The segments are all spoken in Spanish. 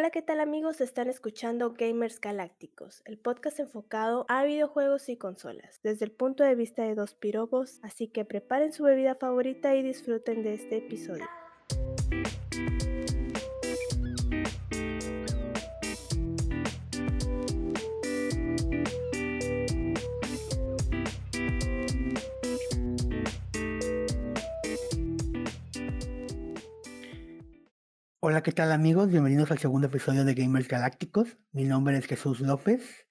Hola, ¿qué tal amigos? Están escuchando Gamers Galácticos, el podcast enfocado a videojuegos y consolas, desde el punto de vista de dos pirobos, así que preparen su bebida favorita y disfruten de este episodio. Hola, ¿qué tal amigos? Bienvenidos al segundo episodio de Gamers Galácticos. Mi nombre es Jesús López,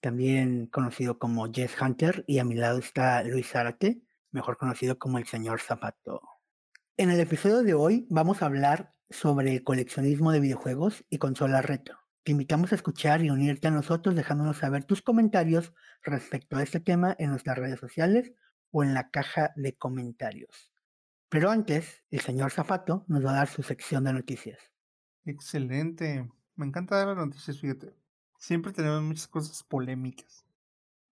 también conocido como Jess Hunter, y a mi lado está Luis Zárate, mejor conocido como el señor Zapato. En el episodio de hoy vamos a hablar sobre el coleccionismo de videojuegos y consolas retro. Te invitamos a escuchar y unirte a nosotros dejándonos saber tus comentarios respecto a este tema en nuestras redes sociales o en la caja de comentarios. Pero antes, el señor Zapato nos va a dar su sección de noticias. Excelente. Me encanta dar las noticias, fíjate. Siempre tenemos muchas cosas polémicas.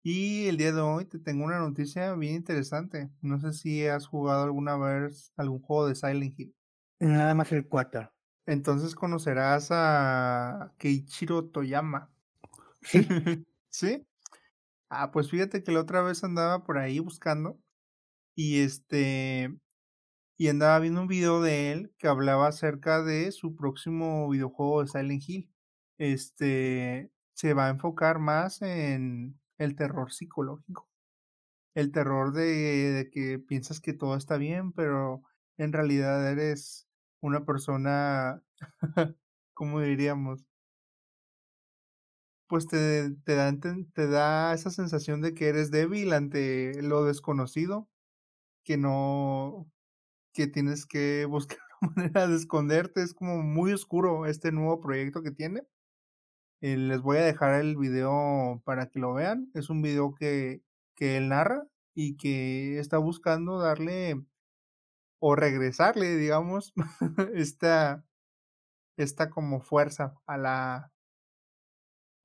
Y el día de hoy te tengo una noticia bien interesante. No sé si has jugado alguna vez algún juego de Silent Hill. Nada más el 4. Entonces conocerás a Keiichiro Toyama. Sí. ¿Sí? Ah, pues fíjate que la otra vez andaba por ahí buscando. Y este, y andaba viendo un video de él que hablaba acerca de su próximo videojuego de Silent Hill. Este se va a enfocar más en el terror psicológico. El terror de, que piensas que todo está bien, pero en realidad eres una persona, ¿cómo diríamos? Pues te, te, da, te da esa sensación de que eres débil ante lo desconocido, que no, que tienes que buscar una manera de esconderte. Es como muy oscuro este nuevo proyecto que tiene. Eh, les voy a dejar el video para que lo vean. Es un video que, que él narra y que está buscando darle o regresarle, digamos, esta, esta como fuerza a la,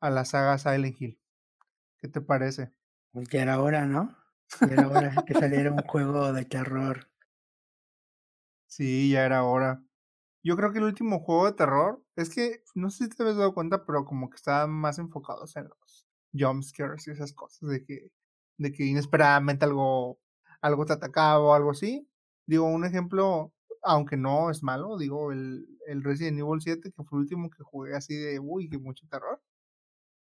a la saga Silent Hill. ¿Qué te parece? Pues ya era hora, ¿no? Ya era hora que saliera un juego de terror Sí, ya era hora. Yo creo que el último juego de terror es que, no sé si te habías dado cuenta, pero como que estaban más enfocados en los jumpscares y esas cosas, de que, de que inesperadamente algo, algo te atacaba o algo así. Digo, un ejemplo, aunque no es malo, digo, el, el Resident Evil 7, que fue el último que jugué así de, uy, que mucho terror.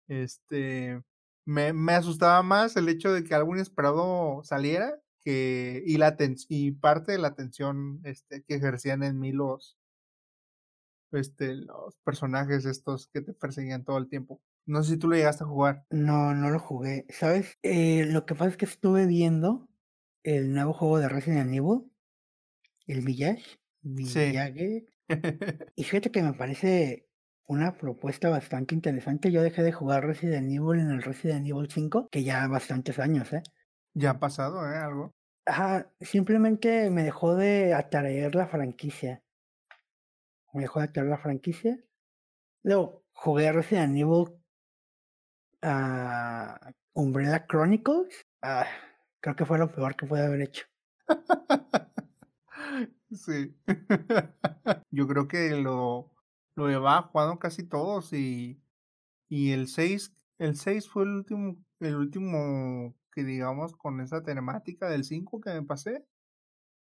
Este, me, me asustaba más el hecho de que algo inesperado saliera y la y parte de la atención este, que ejercían en mí los este los personajes estos que te perseguían todo el tiempo. No sé si tú lo llegaste a jugar. No, no lo jugué. ¿Sabes? Eh, lo que pasa es que estuve viendo el nuevo juego de Resident Evil, el Village, Village. y fíjate que me parece una propuesta bastante interesante. Yo dejé de jugar Resident Evil en el Resident Evil 5, que ya bastantes años, ¿eh? Ya ha pasado, ¿eh? Algo. Ajá, simplemente me dejó de atraer la franquicia. Me dejó de atraer la franquicia. Luego jugué Resident Evil a Umbrella Chronicles. Ah, creo que fue lo peor que pude haber hecho. sí. Yo creo que lo, lo llevaba jugando casi todos y, y el 6, el 6 fue el último, el último que digamos con esa temática del 5 que me pasé.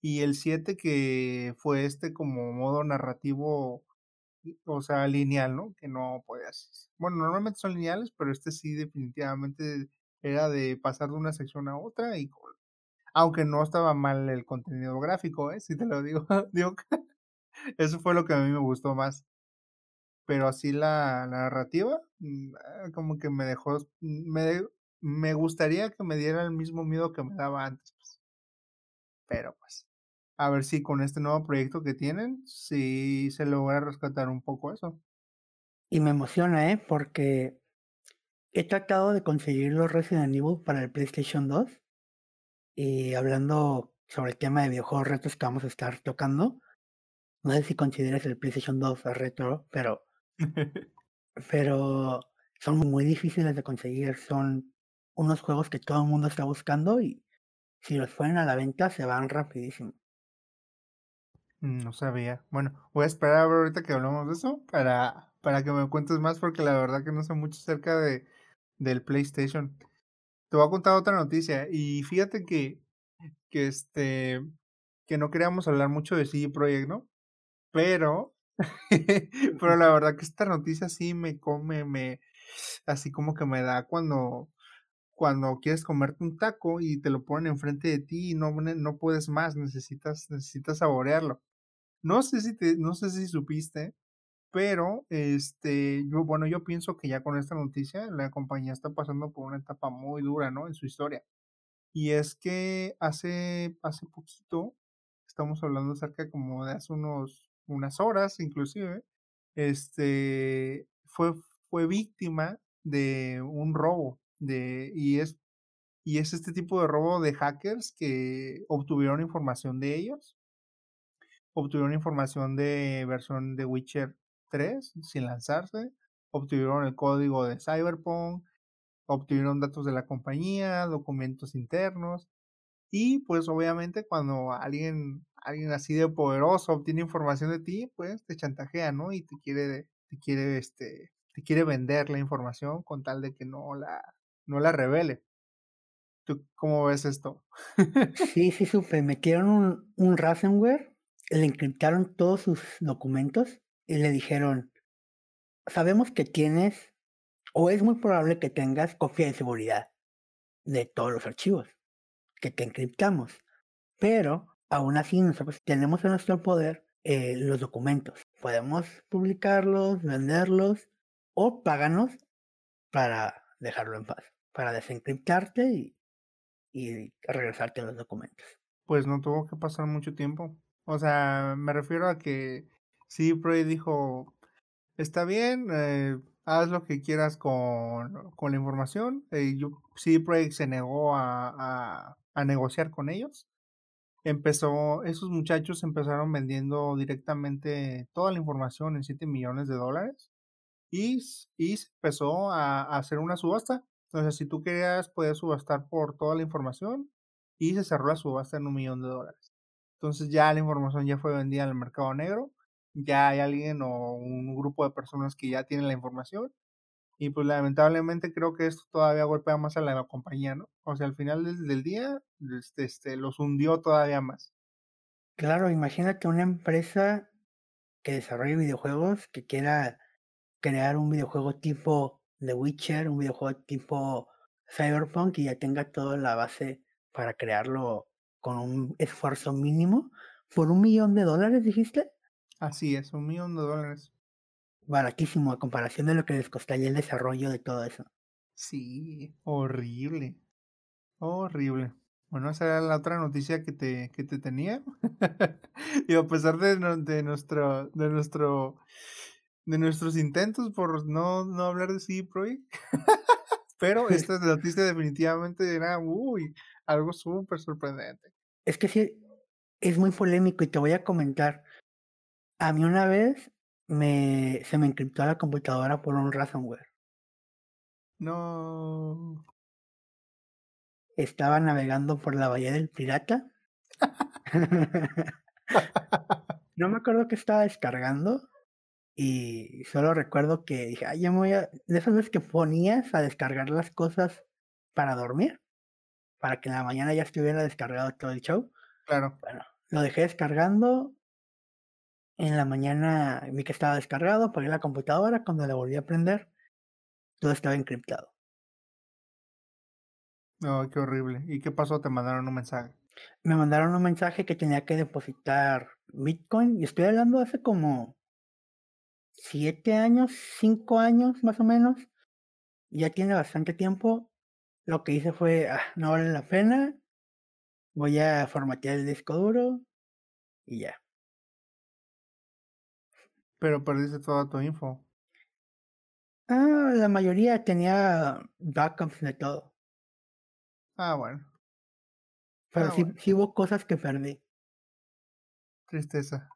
Y el 7 que fue este como modo narrativo, o sea, lineal, ¿no? Que no podías. Bueno, normalmente son lineales, pero este sí definitivamente era de pasar de una sección a otra y aunque no estaba mal el contenido gráfico, ¿eh? Si te lo digo, digo eso fue lo que a mí me gustó más. Pero así la, la narrativa, mm, ah, como que me dejó, me, me gustaría que me diera el mismo miedo que me daba antes. Pues. Pero pues, a ver si con este nuevo proyecto que tienen, si se logra rescatar un poco eso. Y me emociona, ¿eh? Porque he tratado de conseguir los Resident Evil para el PlayStation 2. Y hablando sobre el tema de videojuegos retos que vamos a estar tocando, no sé si consideras el PlayStation 2 retro, pero, pero son muy difíciles de conseguir. Son unos juegos que todo el mundo está buscando y si los ponen a la venta se van rapidísimo. Mm, no sabía. Bueno, voy a esperar a ver ahorita que hablamos de eso para, para que me cuentes más, porque la verdad que no sé mucho acerca de, del PlayStation. Te voy a contar otra noticia. Y fíjate que, que este, que no queríamos hablar mucho de CD Projekt, ¿no? Pero, pero la verdad que esta noticia sí me come, me, así como que me da cuando, cuando quieres comerte un taco y te lo ponen enfrente de ti y no, no puedes más, necesitas, necesitas saborearlo. No sé si te, no sé si supiste, pero este, yo, bueno, yo pienso que ya con esta noticia la compañía está pasando por una etapa muy dura, ¿no? En su historia. Y es que hace, hace poquito, estamos hablando acerca como de hace unos, unas horas inclusive, este, fue, fue víctima de un robo, de, y es, y es este tipo de robo de hackers que obtuvieron información de ellos, obtuvieron información de versión de Witcher 3 sin lanzarse, obtuvieron el código de Cyberpunk, obtuvieron datos de la compañía, documentos internos. Y pues obviamente cuando alguien, alguien así de poderoso obtiene información de ti, pues te chantajea, ¿no? Y te quiere, te quiere, este, te quiere vender la información con tal de que no la, no la revele. ¿Tú cómo ves esto? sí, sí, supe. Metieron un, un ransomware, le encriptaron todos sus documentos y le dijeron, sabemos que tienes, o es muy probable que tengas copia de seguridad de todos los archivos que te encriptamos, pero aún así nosotros tenemos en nuestro poder eh, los documentos. Podemos publicarlos, venderlos o páganos para dejarlo en paz, para desencriptarte y, y regresarte los documentos. Pues no tuvo que pasar mucho tiempo. O sea, me refiero a que Sí, Projekt dijo, está bien, eh, haz lo que quieras con, con la información. Eh, yo, CD Projekt se negó a, a, negociar con ellos. Empezó, esos muchachos empezaron vendiendo directamente toda la información en 7 millones de dólares y, y empezó a, a, hacer una subasta. Entonces, si tú querías, podías subastar por toda la información y se cerró la subasta en un millón de dólares. Entonces ya la información ya fue vendida en el mercado negro ya hay alguien o un grupo de personas que ya tienen la información. Y pues lamentablemente creo que esto todavía golpea más a la compañía, ¿no? O sea, al final del, día este, este, los hundió todavía más. Claro, imagínate una empresa que desarrolle videojuegos que quiera crear un videojuego tipo The Witcher, un videojuego tipo Cyberpunk y ya tenga toda la base para crearlo con un esfuerzo mínimo por un millón de dólares, dijiste. Así es, un millón de dólares. Baratísimo a comparación de lo que les costaría el desarrollo de todo eso. Sí, horrible. Horrible. Bueno, esa era la otra noticia que te, que te tenía. y a pesar de, de, nuestro, de nuestro de nuestros intentos por no, no hablar de CD Projekt. Pero esta noticia definitivamente era uy, algo súper sorprendente. Es que sí, es muy polémico y te voy a comentar. A mí una vez me, se me encriptó la computadora por un ransomware. No. Estaba navegando por la Bahía del Pirata. no me acuerdo que estaba descargando. Y solo recuerdo que dije, ay, ya me voy a. De esas veces que ponías a descargar las cosas para dormir. Para que en la mañana ya estuviera descargado todo el show. Claro. Bueno, lo dejé descargando en la mañana vi que estaba descargado, apagué la computadora, cuando la volví a prender, todo estaba encriptado. No, qué horrible. ¿Y qué pasó? ¿Te mandaron un mensaje? Me mandaron un mensaje que tenía que depositar Bitcoin y estoy hablando hace como siete años, cinco años más o menos. Ya tiene bastante tiempo. Lo que hice fue, ah, no vale la pena. Voy a formatear el disco duro y ya. Pero perdiste toda tu info. Ah, la mayoría tenía backups de todo. Ah, bueno. Pero ah, sí, sí hubo cosas que perdí. Tristeza.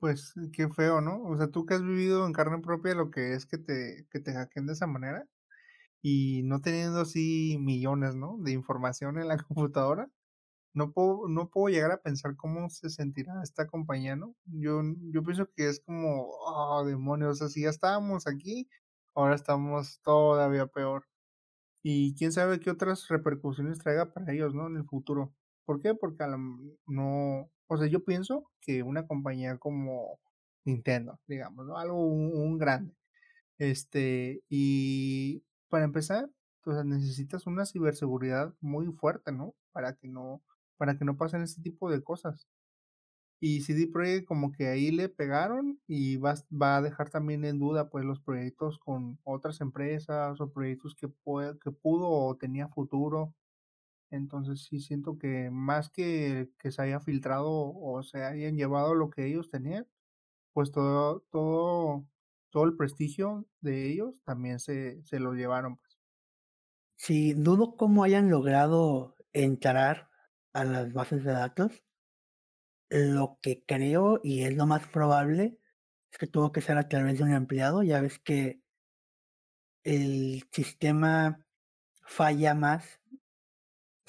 Pues qué feo, ¿no? O sea, tú que has vivido en carne propia lo que es que te, que te de esa manera y no teniendo así millones, ¿no? De información en la computadora, no puedo, no puedo llegar a pensar cómo se sentirá esta compañía, ¿no? Yo, yo pienso que es como, oh, demonios, si ya estábamos aquí, ahora estamos todavía peor. Y quién sabe qué otras repercusiones traiga para ellos, ¿no? En el futuro. ¿Por qué? Porque a la, no, o sea, yo pienso que una compañía como Nintendo, digamos, ¿no? Algo un, grande. Este, y para empezar, sea, necesitas una ciberseguridad muy fuerte, ¿no? Para que no, para que no pasen este tipo de cosas. Y CD Projekt como que ahí le pegaron y va, va a dejar también en duda pues los proyectos con otras empresas o proyectos que, puede, que pudo o tenía futuro. Entonces sí siento que más que que se haya filtrado o se hayan llevado lo que ellos tenían, pues todo, todo, todo el prestigio de ellos también se, se lo llevaron. Pues. Sí, dudo cómo hayan logrado entrar a las bases de datos. Lo que creo y es lo más probable es que tuvo que ser a través de un empleado. Ya ves que el sistema falla más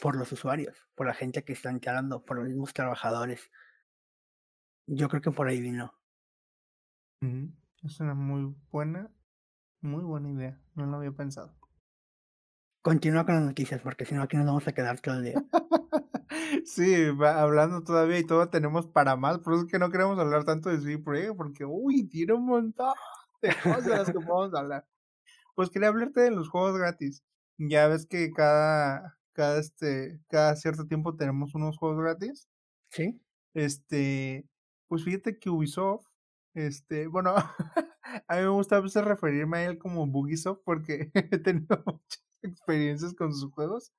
por los usuarios, por la gente que está entrando, por los mismos trabajadores. Yo creo que por ahí vino. Es una muy buena, muy buena idea. No lo había pensado. Continúa con las noticias, porque si no aquí nos vamos a quedar todo el día. sí, hablando todavía y todo tenemos para más, por eso es que no queremos hablar tanto de CD porque, uy, tiene un montón de cosas de las que podemos hablar. Pues quería hablarte de los juegos gratis. Ya ves que cada, cada, este, cada cierto tiempo tenemos unos juegos gratis. Sí. Este, pues fíjate que Ubisoft, este, bueno, a mí me gusta a veces referirme a él como Bugisoft porque he tenido muchas experiencias con sus juegos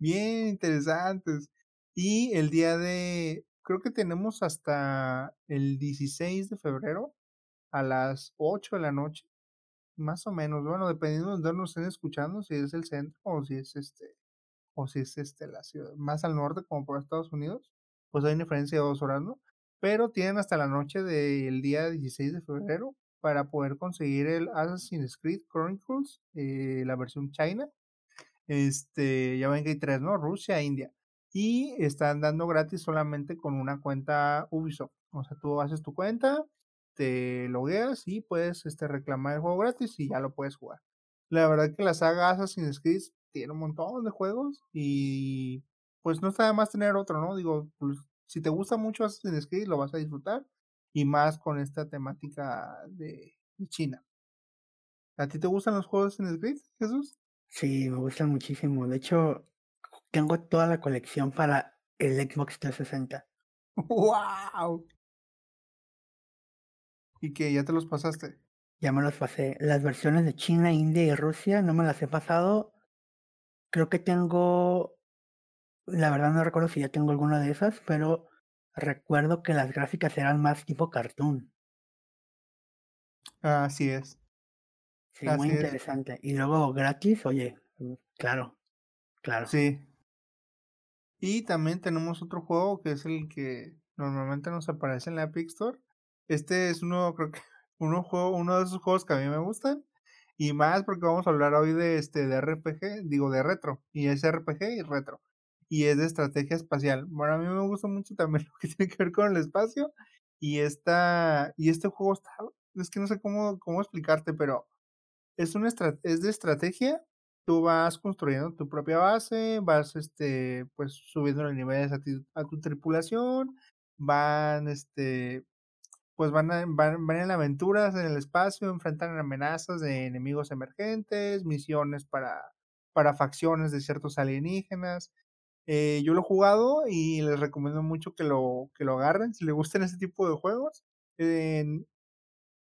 bien interesantes. Y el día de, creo que tenemos hasta el 16 de febrero a las 8 de la noche, más o menos, bueno, dependiendo de dónde nos estén escuchando, si es el centro o si es este, o si es este la ciudad, más al norte como por Estados Unidos, pues hay una diferencia de dos horas, ¿no? Pero tienen hasta la noche del día 16 de febrero para poder conseguir el Assassin's Creed Chronicles, eh, la versión China. Este, ya ven que hay tres, ¿no? Rusia India y están dando gratis solamente con una cuenta Ubisoft. O sea, tú haces tu cuenta, te logueas y puedes este, reclamar el juego gratis y ya lo puedes jugar. La verdad que la saga Assassin's Creed tiene un montón de juegos y pues no está de más tener otro, ¿no? Digo, pues, si te gusta mucho Assassin's Creed lo vas a disfrutar y más con esta temática de, de China. ¿A ti te gustan los juegos de Assassin's Creed, Jesús? Sí, me gustan muchísimo. De hecho, tengo toda la colección para el Xbox 360. ¡Wow! ¿Y que ya te los pasaste? Ya me los pasé. Las versiones de China, India y Rusia no me las he pasado. Creo que tengo. La verdad no recuerdo si ya tengo alguna de esas, pero recuerdo que las gráficas eran más tipo cartoon. Así es. Sí, muy interesante. Y luego gratis, oye, mm, claro, claro. Sí, y también tenemos otro juego que es el que normalmente nos aparece en la Epic Store. Este es uno, creo que uno, juego, uno de esos juegos que a mí me gustan. Y más porque vamos a hablar hoy de este de RPG, digo de retro. Y es RPG y retro. Y es de estrategia espacial. Bueno, a mí me gusta mucho también lo que tiene que ver con el espacio. Y esta, y este juego está, es que no sé cómo, cómo explicarte, pero es, una es de estrategia tú vas construyendo tu propia base, vas este, pues subiendo los niveles a, a tu tripulación, van, este, pues van, van, van, en aventuras en el espacio, enfrentan amenazas de enemigos emergentes, misiones para, para facciones de ciertos alienígenas. Eh, yo lo he jugado y les recomiendo mucho que lo, que lo agarren si les gustan ese tipo de juegos.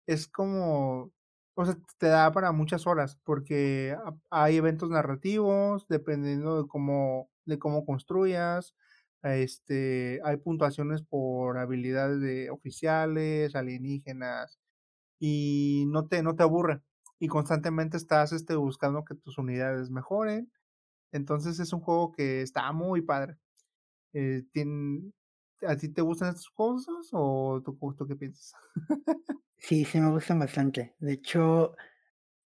es como o sea, te da para muchas horas, porque hay eventos narrativos, dependiendo de cómo, de cómo construyas. Este, hay puntuaciones por habilidades de oficiales, alienígenas, y no te, no te aburre. Y constantemente estás este, buscando que tus unidades mejoren. Entonces es un juego que está muy padre. Eh, ¿A ti te gustan estas cosas o tú, tú qué piensas? Sí, sí me gustan bastante. De hecho,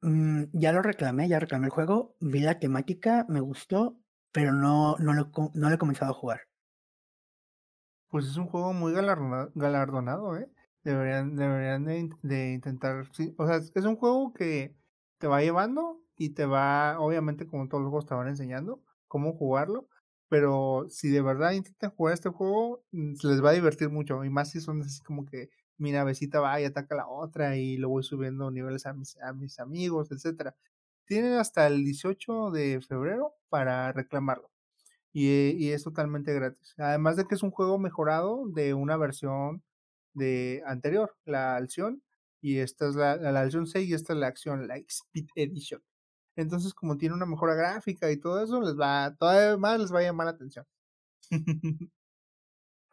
mm, ya lo reclamé, ya reclamé el juego, vi la temática, me gustó, pero no, no, lo, no lo he comenzado a jugar. Pues es un juego muy galardona- galardonado, ¿eh? Deberían, deberían de, in- de intentar, sí. O sea, es un juego que te va llevando y te va, obviamente, como todos los juegos te van enseñando cómo jugarlo, pero si de verdad intentan jugar este juego, mm, les va a divertir mucho, y más si son así como que mi navecita va y ataca la otra y lo voy subiendo niveles a mis, a mis amigos, etcétera. Tienen hasta el 18 de febrero para reclamarlo y, eh, y es totalmente gratis. Además de que es un juego mejorado de una versión de anterior, la Alción, y esta es la, la, Alción 6 y esta es la acción, la Speed Edition. Entonces, como tiene una mejora gráfica y todo eso, les va, todavía más les va a llamar la atención.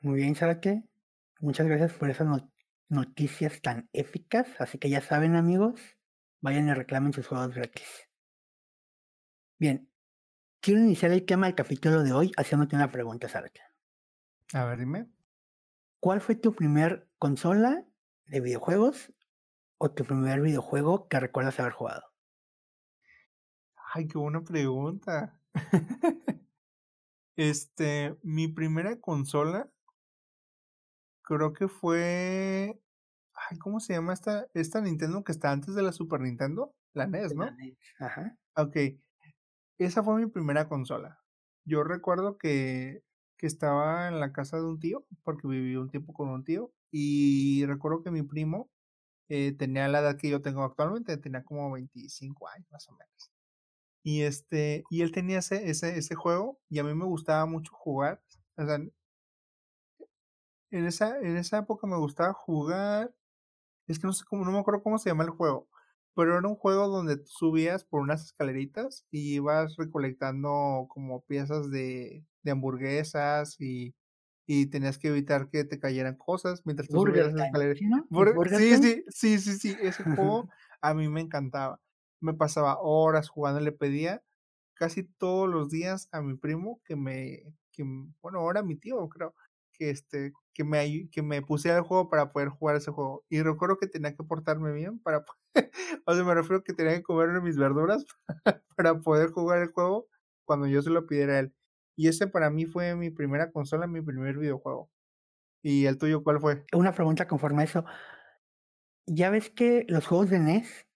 Muy bien, Zárate. Muchas gracias por esas no- noticias tan épicas. Así que ya saben, amigos, vayan y reclamen sus juegos gratis. Bien, quiero iniciar el tema del capítulo de hoy haciéndote una pregunta, Zárate. a ver, dime. ¿Cuál fue tu primer consola de videojuegos o tu primer videojuego que recuerdas haber jugado? Ay, qué buena pregunta. este, mi primera consola creo que fue. Ay, ¿cómo se llama esta, esta Nintendo que está antes de la Super Nintendo? La NES, ¿no? Ajá. Ok, esa fue mi primera consola. Yo recuerdo que, que estaba en la casa de un tío, porque viví un tiempo con un tío, y recuerdo que mi primo eh, tenía la edad que yo tengo actualmente, tenía como 25 años más o menos. Y este, y él tenía ese, ese, ese juego, y a mí me gustaba mucho jugar. O sea, en esa, en esa época me gustaba jugar. Es que no sé cómo, no me acuerdo cómo se llama el juego. Pero era un juego donde tú subías por unas escaleritas y ibas recolectando como piezas de, de hamburguesas y, y tenías que evitar que te cayeran cosas mientras tú subías Burger las Time, escaleras. ¿sí, no? ¿Es Bur- Burger sí, sí, sí, sí, sí, ese juego a mí me encantaba. Me pasaba horas jugando, le pedía casi todos los días a mi primo que me, que, bueno, ahora mi tío, creo, que este, que me, que me pusiera el juego para poder jugar ese juego. Y recuerdo que tenía que portarme bien para, o sea, me refiero que tenía que comerme mis verduras para poder jugar el juego cuando yo se lo pidiera a él. Y ese para mí fue mi primera consola, mi primer videojuego. ¿Y el tuyo cuál fue? Una pregunta conforme a eso. Ya ves que los juegos de NES,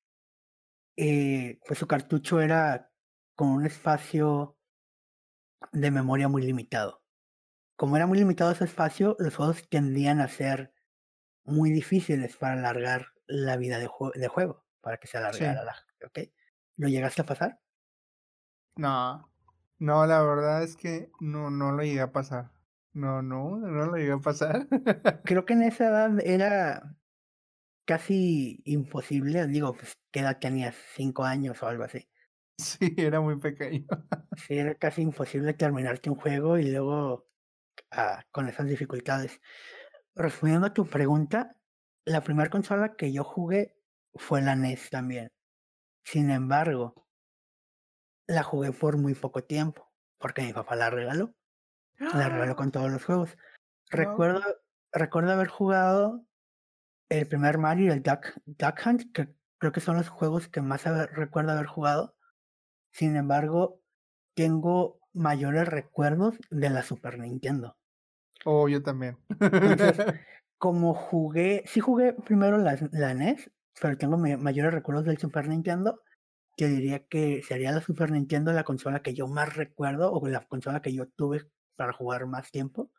eh, pues su cartucho era con un espacio de memoria muy limitado. Como era muy limitado ese espacio, los juegos tendían a ser muy difíciles para alargar la vida de, jue- de juego, para que se alargara Sí. la... ¿Ok? ¿Lo llegaste a pasar? No, no, la verdad es que no, no lo llegué a pasar. No, no, no lo llegué a pasar. Creo que en esa edad era casi imposible. Digo, pues, ¿qué edad tenías? ¿Cinco años o algo así? Sí, era muy pequeño. Sí, era casi imposible terminarte un juego y luego ah, con esas dificultades. Respondiendo a tu pregunta, la primera consola que yo jugué fue la NES también. Sin embargo, la jugué por muy poco tiempo, porque mi papá la regaló. La regaló con todos los juegos. Recuerdo, recuerdo haber jugado el primer Mario y el Duck, Duck Hunt, que creo que son los juegos que más haber- recuerdo haber jugado. Sin embargo, tengo mayores recuerdos de la Super Nintendo. Oh, yo también. Entonces, como jugué, sí jugué primero la, la NES, pero tengo ma- mayores recuerdos del Super Nintendo, que diría que sería la Super Nintendo la consola que yo más recuerdo o la consola que yo tuve para jugar más tiempo.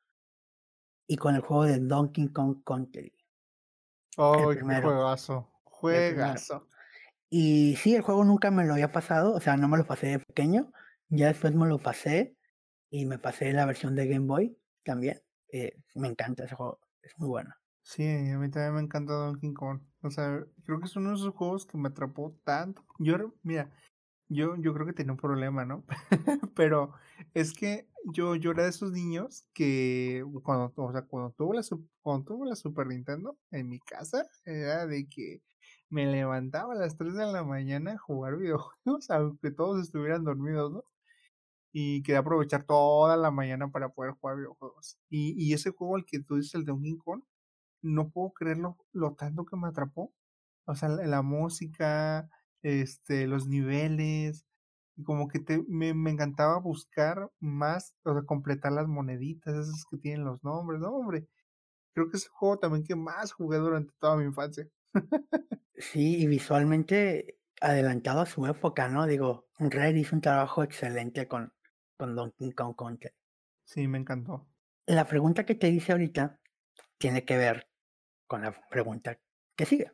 Y con el juego de Donkey Kong Country. Oh, qué juegazo. Juegazo. Y sí, el juego nunca me lo había pasado, o sea, no me lo pasé de pequeño. Ya después me lo pasé y me pasé la versión de Game Boy también. eh, me encanta ese juego, es muy bueno. Sí, a mí también me encanta Donkey Kong. O sea, creo que es uno de esos juegos que me atrapó tanto. Yo, mira, yo, yo creo que tenía un problema, ¿no? Pero es que yo, yo era de esos niños que cuando, o sea, cuando tuve la, cuando tuve la Super Nintendo en mi casa, era de que me levantaba a las 3 de la mañana a jugar videojuegos, aunque todos estuvieran dormidos, ¿no? Y quería aprovechar toda la mañana para poder jugar videojuegos. Y, y ese juego, el que tú dices, el de Donkey Kong, no puedo creerlo lo tanto que me atrapó. O sea, la, música, este, los niveles, como que te, me, me encantaba buscar más, o sea, completar las moneditas, esas que tienen los nombres, no, hombre. Creo que es el juego también que más jugué durante toda mi infancia. Sí, y visualmente adelantado a su época, ¿no? Digo, Red hizo un trabajo excelente con, con Donkey Kong Country. Sí, me encantó. La pregunta que te hice ahorita tiene que ver con la pregunta que sigue.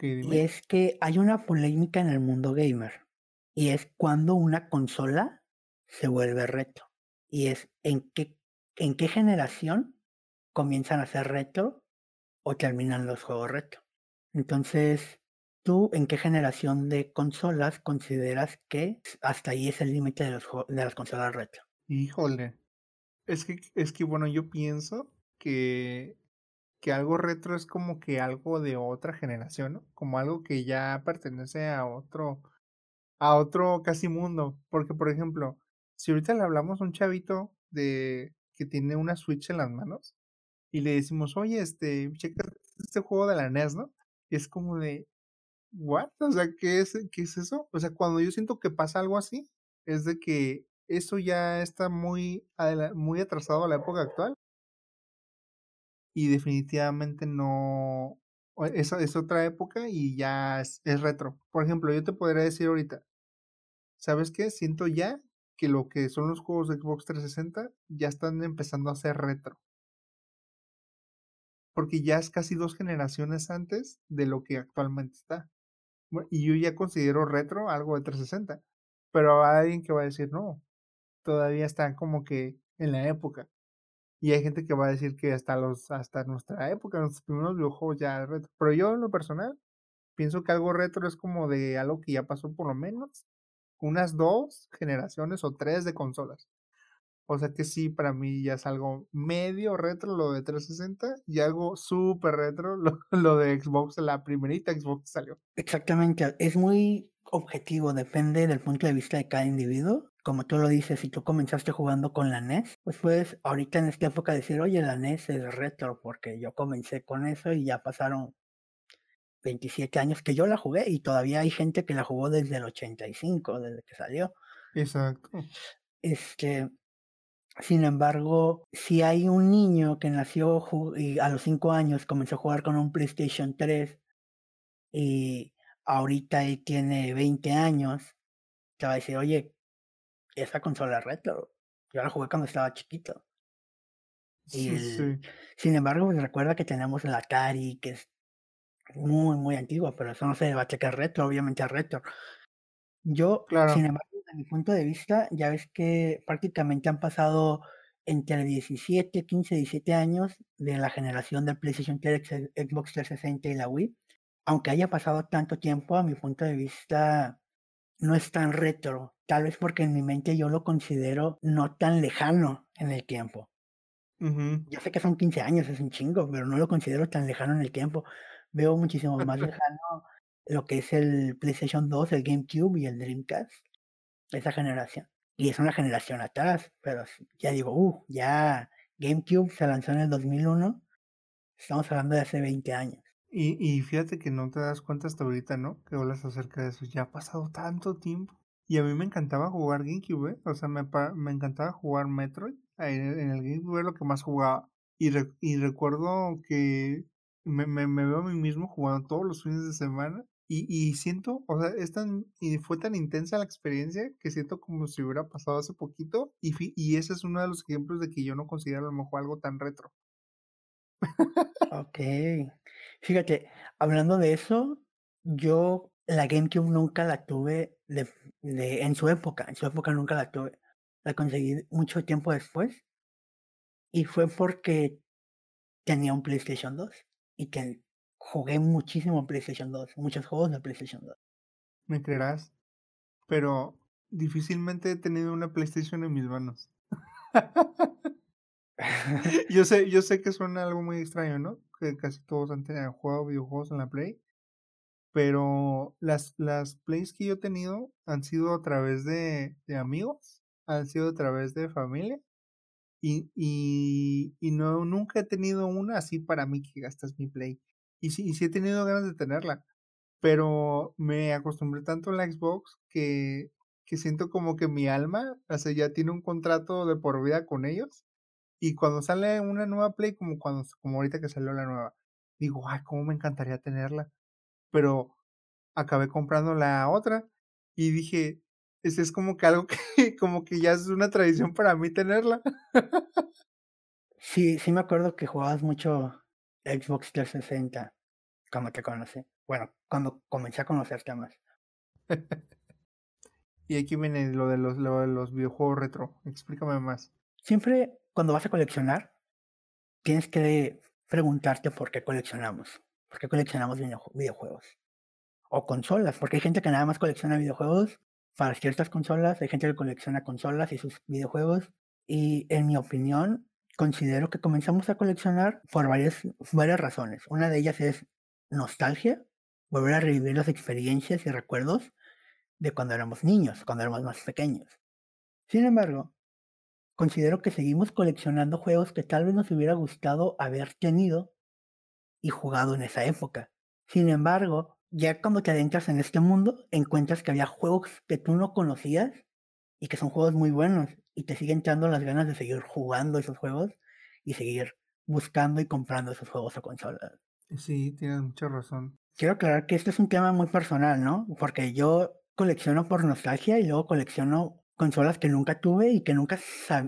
Y es que hay una polémica en el mundo gamer. Y es cuando una consola se vuelve retro. Y es en qué, en qué generación comienzan a ser retro o terminan los juegos retro. Entonces, ¿tú en qué generación de consolas consideras que hasta ahí es el límite de, las consolas retro? Híjole. Es que, es que bueno, yo pienso que, que algo retro es como que algo de otra generación, ¿no? Como algo que ya pertenece a otro, a otro casi mundo. Porque, por ejemplo, si ahorita le hablamos a un chavito de que tiene una Switch en las manos y le decimos, oye, este, checa este juego de la NES, ¿no? Y es como de, ¿what? O sea, ¿qué es, qué es eso? O sea, cuando yo siento que pasa algo así, es de que eso ya está muy, muy atrasado a la época actual y definitivamente no, esa es otra época y ya es, es retro. Por ejemplo, yo te podría decir ahorita, ¿sabes qué? Siento ya que lo que son los juegos de Xbox 360 ya están empezando a ser retro. Porque ya es casi dos generaciones antes de lo que actualmente está. Y yo ya considero retro algo de 360. Pero hay alguien que va a decir, no, todavía están como que en la época. Y hay gente que va a decir que hasta los, hasta nuestra época, nuestros primeros videojuegos ya retro. Pero yo en lo personal, pienso que algo retro es como de algo que ya pasó por lo menos unas dos generaciones o tres de consolas. O sea que sí, para mí ya es algo medio retro lo de 360 y algo súper retro lo, lo de Xbox, la primerita Xbox que salió. Exactamente, es muy objetivo, depende del punto de vista de cada individuo. Como tú lo dices, si tú comenzaste jugando con la NES, pues puedes ahorita en esta época decir, oye, la NES es retro, porque yo comencé con eso y ya pasaron 27 años que yo la jugué y todavía hay gente que la jugó desde el 85, desde que salió. Exacto. Este, sin embargo, si hay un niño que nació y a los 5 años comenzó a jugar con un PlayStation 3 y ahorita él tiene 20 años, te va a decir, oye, esa consola es retro. Yo la jugué cuando estaba chiquito. Y Sí, el- sí. sin embargo, pues recuerda que tenemos el Atari, que es muy, muy antiguo, pero eso no se debate que es retro, obviamente es retro. Yo, Claro. sin embargo, mi punto de vista, ya ves que prácticamente han pasado entre 17, 15, 17 años de la generación del PlayStation 3, X- Xbox 360 y la Wii. Aunque haya pasado tanto tiempo, a mi punto de vista, no es tan retro. Tal vez porque en mi mente yo lo considero no tan lejano en el tiempo. Ujú. Yo sé que son 15 años, es un chingo, pero no lo considero tan lejano en el tiempo. Veo muchísimo más lejano lo que es el PlayStation 2, el GameCube y el Dreamcast, esa generación. Y es una generación atrás, pero ya digo, uh, ya GameCube se lanzó en el 2001, estamos hablando de hace 20 años. Y, y fíjate que no te das cuenta hasta ahorita, ¿no? Que hablas acerca de eso. Ya ha pasado tanto tiempo. Y a mí me encantaba jugar GameCube, ¿eh? O sea, me, me encantaba jugar Metroid. En, el- en el GameCube era lo que más jugaba. Y, re- y recuerdo que me, me, me veo a mí mismo jugando todos los fines de semana. Y, siento, o sea, es tan, y fue tan intensa la experiencia que siento como si hubiera pasado hace poquito. Y, y ese es uno de los ejemplos de que yo no considero a lo mejor algo tan retro. Ok. Fíjate, hablando de eso, yo la GameCube nunca la tuve en su época, en su época nunca la tuve. La conseguí mucho tiempo después y fue porque tenía un PlayStation 2 y que jugué muchísimo PlayStation 2, muchos juegos de PlayStation 2. Me creerás, pero difícilmente he tenido una PlayStation en mis manos. Yo sé, yo sé que suena algo muy extraño, ¿no? Que casi todos han tenido jugado videojuegos en la Play, pero las, las Plays que yo he tenido han sido a través de, de amigos, han sido a través de familia, y, y, y no, nunca he tenido una así para mí que gastas mi Play. Y sí, y sí he tenido ganas de tenerla, pero me acostumbré tanto a la Xbox que, que siento como que mi alma, o sea, ya tiene un contrato de por vida con ellos. Y cuando sale una nueva Play, como cuando, como ahorita que salió la nueva, digo, ay, cómo me encantaría tenerla. Pero acabé comprando la otra y dije, ese es como que algo que, como que ya es una tradición para mí tenerla. Sí, sí me acuerdo que jugabas mucho Xbox 360 cuando te conocí. Bueno, cuando comencé a conocerte más. y aquí viene lo de los, lo de los videojuegos retro. Explícame más. Siempre cuando vas a coleccionar, tienes que preguntarte por qué coleccionamos. ¿Por qué coleccionamos videojuegos? O consolas, porque hay gente que nada más colecciona videojuegos para ciertas consolas, hay gente que colecciona consolas y sus videojuegos. Y en mi opinión, considero que comenzamos a coleccionar por varias, varias razones. Una de ellas es nostalgia, volver a revivir las experiencias y recuerdos de cuando éramos niños, cuando éramos más pequeños. Sin embargo, considero que seguimos coleccionando juegos que tal vez nos hubiera gustado haber tenido y jugado en esa época. Sin embargo, ya cuando te adentras en este mundo, encuentras que había juegos que tú no conocías y que son juegos muy buenos y te siguen dando las ganas de seguir jugando esos juegos y seguir buscando y comprando esos juegos o consolas. Sí, tienes mucha razón. Quiero aclarar que este es un tema muy personal, ¿no? Porque yo colecciono por nostalgia y luego colecciono consolas que nunca tuve y que nunca,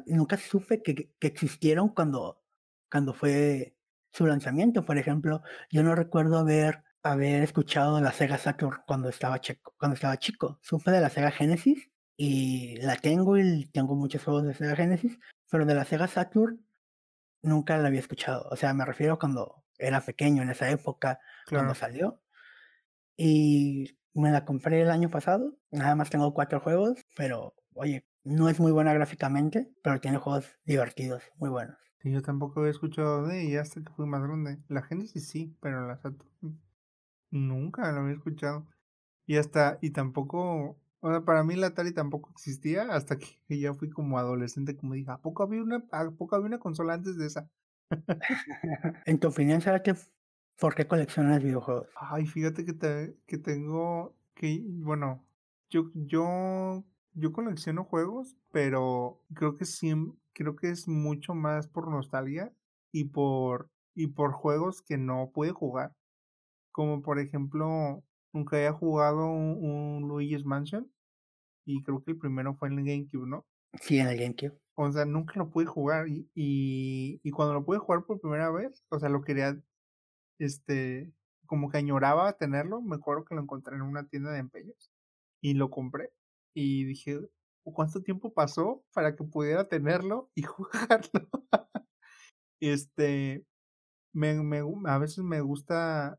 nunca supe que, existieron cuando, cuando fue su lanzamiento. Por ejemplo, yo no recuerdo haber, haber escuchado la Sega Saturn cuando estaba, chico, cuando estaba chico. Supe de la Sega Genesis y la tengo y tengo muchos juegos de Sega Genesis, pero de la Sega Saturn nunca la había escuchado. O sea, me refiero cuando era pequeño en esa época, cuando salió. Y me la compré el año pasado. Nada más tengo cuatro juegos, pero oye, no es muy buena gráficamente, pero tiene juegos divertidos, muy buenos. Sí, yo tampoco había escuchado de ella hasta que fui más grande. La Genesis sí, pero la Saturn nunca la había escuchado. Y hasta, y tampoco, o sea, para mí la Atari tampoco existía hasta que ya fui como adolescente, como dije, ¿a poco había una, a poco había una consola antes de esa? en tu opinión, ¿sabes que por qué coleccionas videojuegos? Ay, fíjate que, te, que tengo, que, bueno, yo, yo yo colecciono juegos, pero creo que sí, creo que es mucho más por nostalgia y por y por juegos que no pude jugar. Como por ejemplo, nunca había jugado un, Luigi's Mansion y creo que el primero fue en el GameCube, ¿no? Sí, en el GameCube. O sea, nunca lo pude jugar y, y, y cuando lo pude jugar por primera vez, o sea, lo quería, este, como que añoraba tenerlo. Me acuerdo que lo encontré en una tienda de empeños y lo compré y dije, ¿cuánto tiempo pasó para que pudiera tenerlo y jugarlo? este, me, me, a veces me gusta,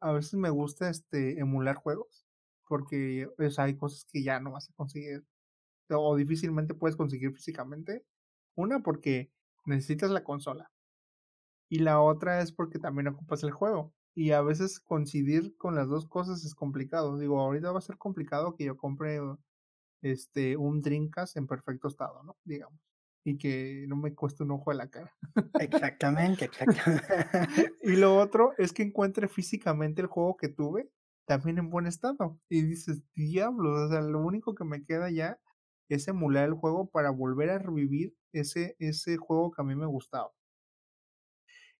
a veces me gusta este, emular juegos, porque pues, hay cosas que ya no vas a conseguir, o difícilmente puedes conseguir físicamente. Una, porque necesitas la consola. Y la otra es porque también ocupas el juego. Y a veces coincidir con las dos cosas es complicado. Digo, ahorita va a ser complicado que yo compre este un Dreamcast en perfecto estado, ¿no? Digamos. Y que no me cueste un ojo de la cara. Exactamente, exactamente. y lo otro es que encuentre físicamente el juego que tuve también en buen estado. Y dices, diablos, o sea, lo único que me queda ya es emular el juego para volver a revivir ese, ese juego que a mí me gustaba.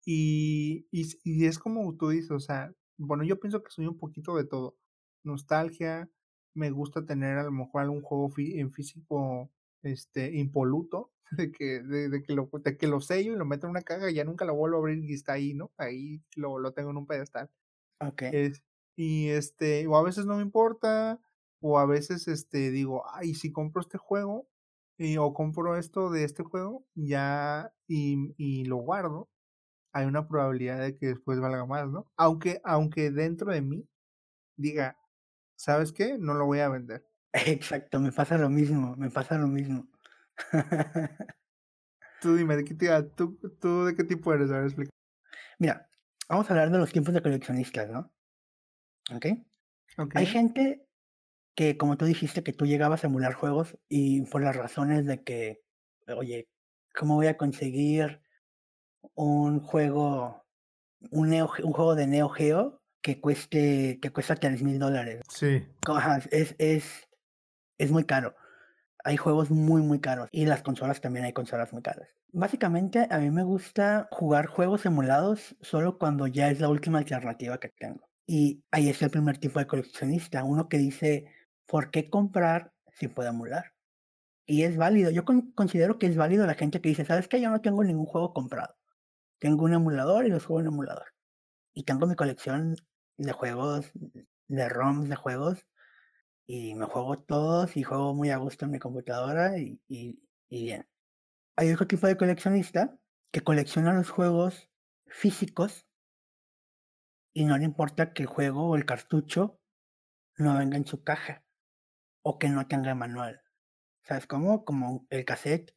Y, y, es como tú dices, o sea, bueno, yo pienso que soy un poquito de todo. Nostalgia, me gusta tener a lo mejor algún juego en físico este impoluto, de que, de, que lo, de que lo sello y lo meto en una caja y ya nunca lo vuelvo a abrir y está ahí, ¿no? Ahí lo, lo tengo en un pedestal. Ok. y este, o a veces no me importa, o a veces este digo, ay, si compro este juego, y, o compro esto de este juego, ya, y, y lo guardo, hay una probabilidad de que después valga más, ¿no? Aunque, aunque dentro de mí diga, ¿sabes qué? No lo voy a vender. Exacto, me pasa lo mismo, me pasa lo mismo. tú dime, ¿de qué, tú, tú de qué tipo eres? A ver, explica. Mira, vamos a hablar de los tiempos de coleccionistas, ¿no? ¿Ok? Hay gente que, como tú dijiste, que tú llegabas a emular juegos y por las razones de que, oye, ¿cómo voy a conseguir un juego, un, un juego de Neo Geo que cueste, que cuesta tres mil dólares? Sí. es, es, es muy caro. Hay juegos muy, muy caros. Y las consolas también hay consolas muy caras. Básicamente, a mí me gusta jugar juegos emulados solo cuando ya es la última alternativa que tengo. Y ahí es el primer tipo de coleccionista. Uno que dice, ¿por qué comprar si puedo emular? Y es válido. Yo considero que es válido la gente que dice, ¿sabes qué? Yo no tengo ningún juego comprado. Tengo un emulador y los juego en emulador. Y tengo mi colección de juegos, de ROMs de juegos y me juego todos y juego muy a gusto en mi computadora y, y, bien. Hay otro tipo de coleccionista que colecciona los juegos físicos y no le importa que el juego o el cartucho no venga en su caja o que no tenga manual. ¿Sabes cómo? Como el cassette,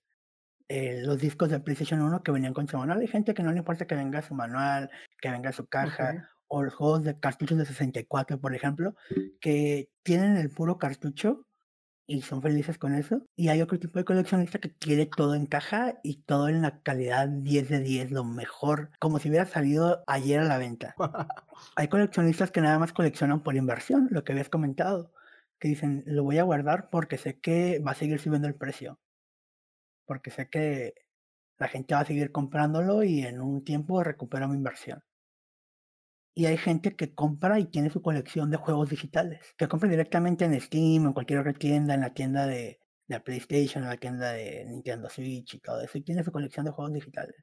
eh, los discos de PlayStation 1 que venían con su manual. Hay gente que no le importa que venga su manual, que venga su caja o los juegos de cartuchos de 64, por ejemplo, que tienen el puro cartucho y son felices con eso. Y hay otro tipo de coleccionista que quiere todo en caja y todo en la calidad 10 de 10, lo mejor, como si hubiera salido ayer a la venta. hay coleccionistas que nada más coleccionan por inversión, lo que habías comentado, que dicen, lo voy a guardar porque sé que va a seguir subiendo el precio, porque sé que la gente va a seguir comprándolo y en un tiempo recupera mi inversión. Y hay gente que compra y tiene su colección de juegos digitales, que compra directamente en Steam o en cualquier otra tienda, en la tienda de, de PlayStation, en la tienda de Nintendo Switch y todo eso, y tiene su colección de juegos digitales.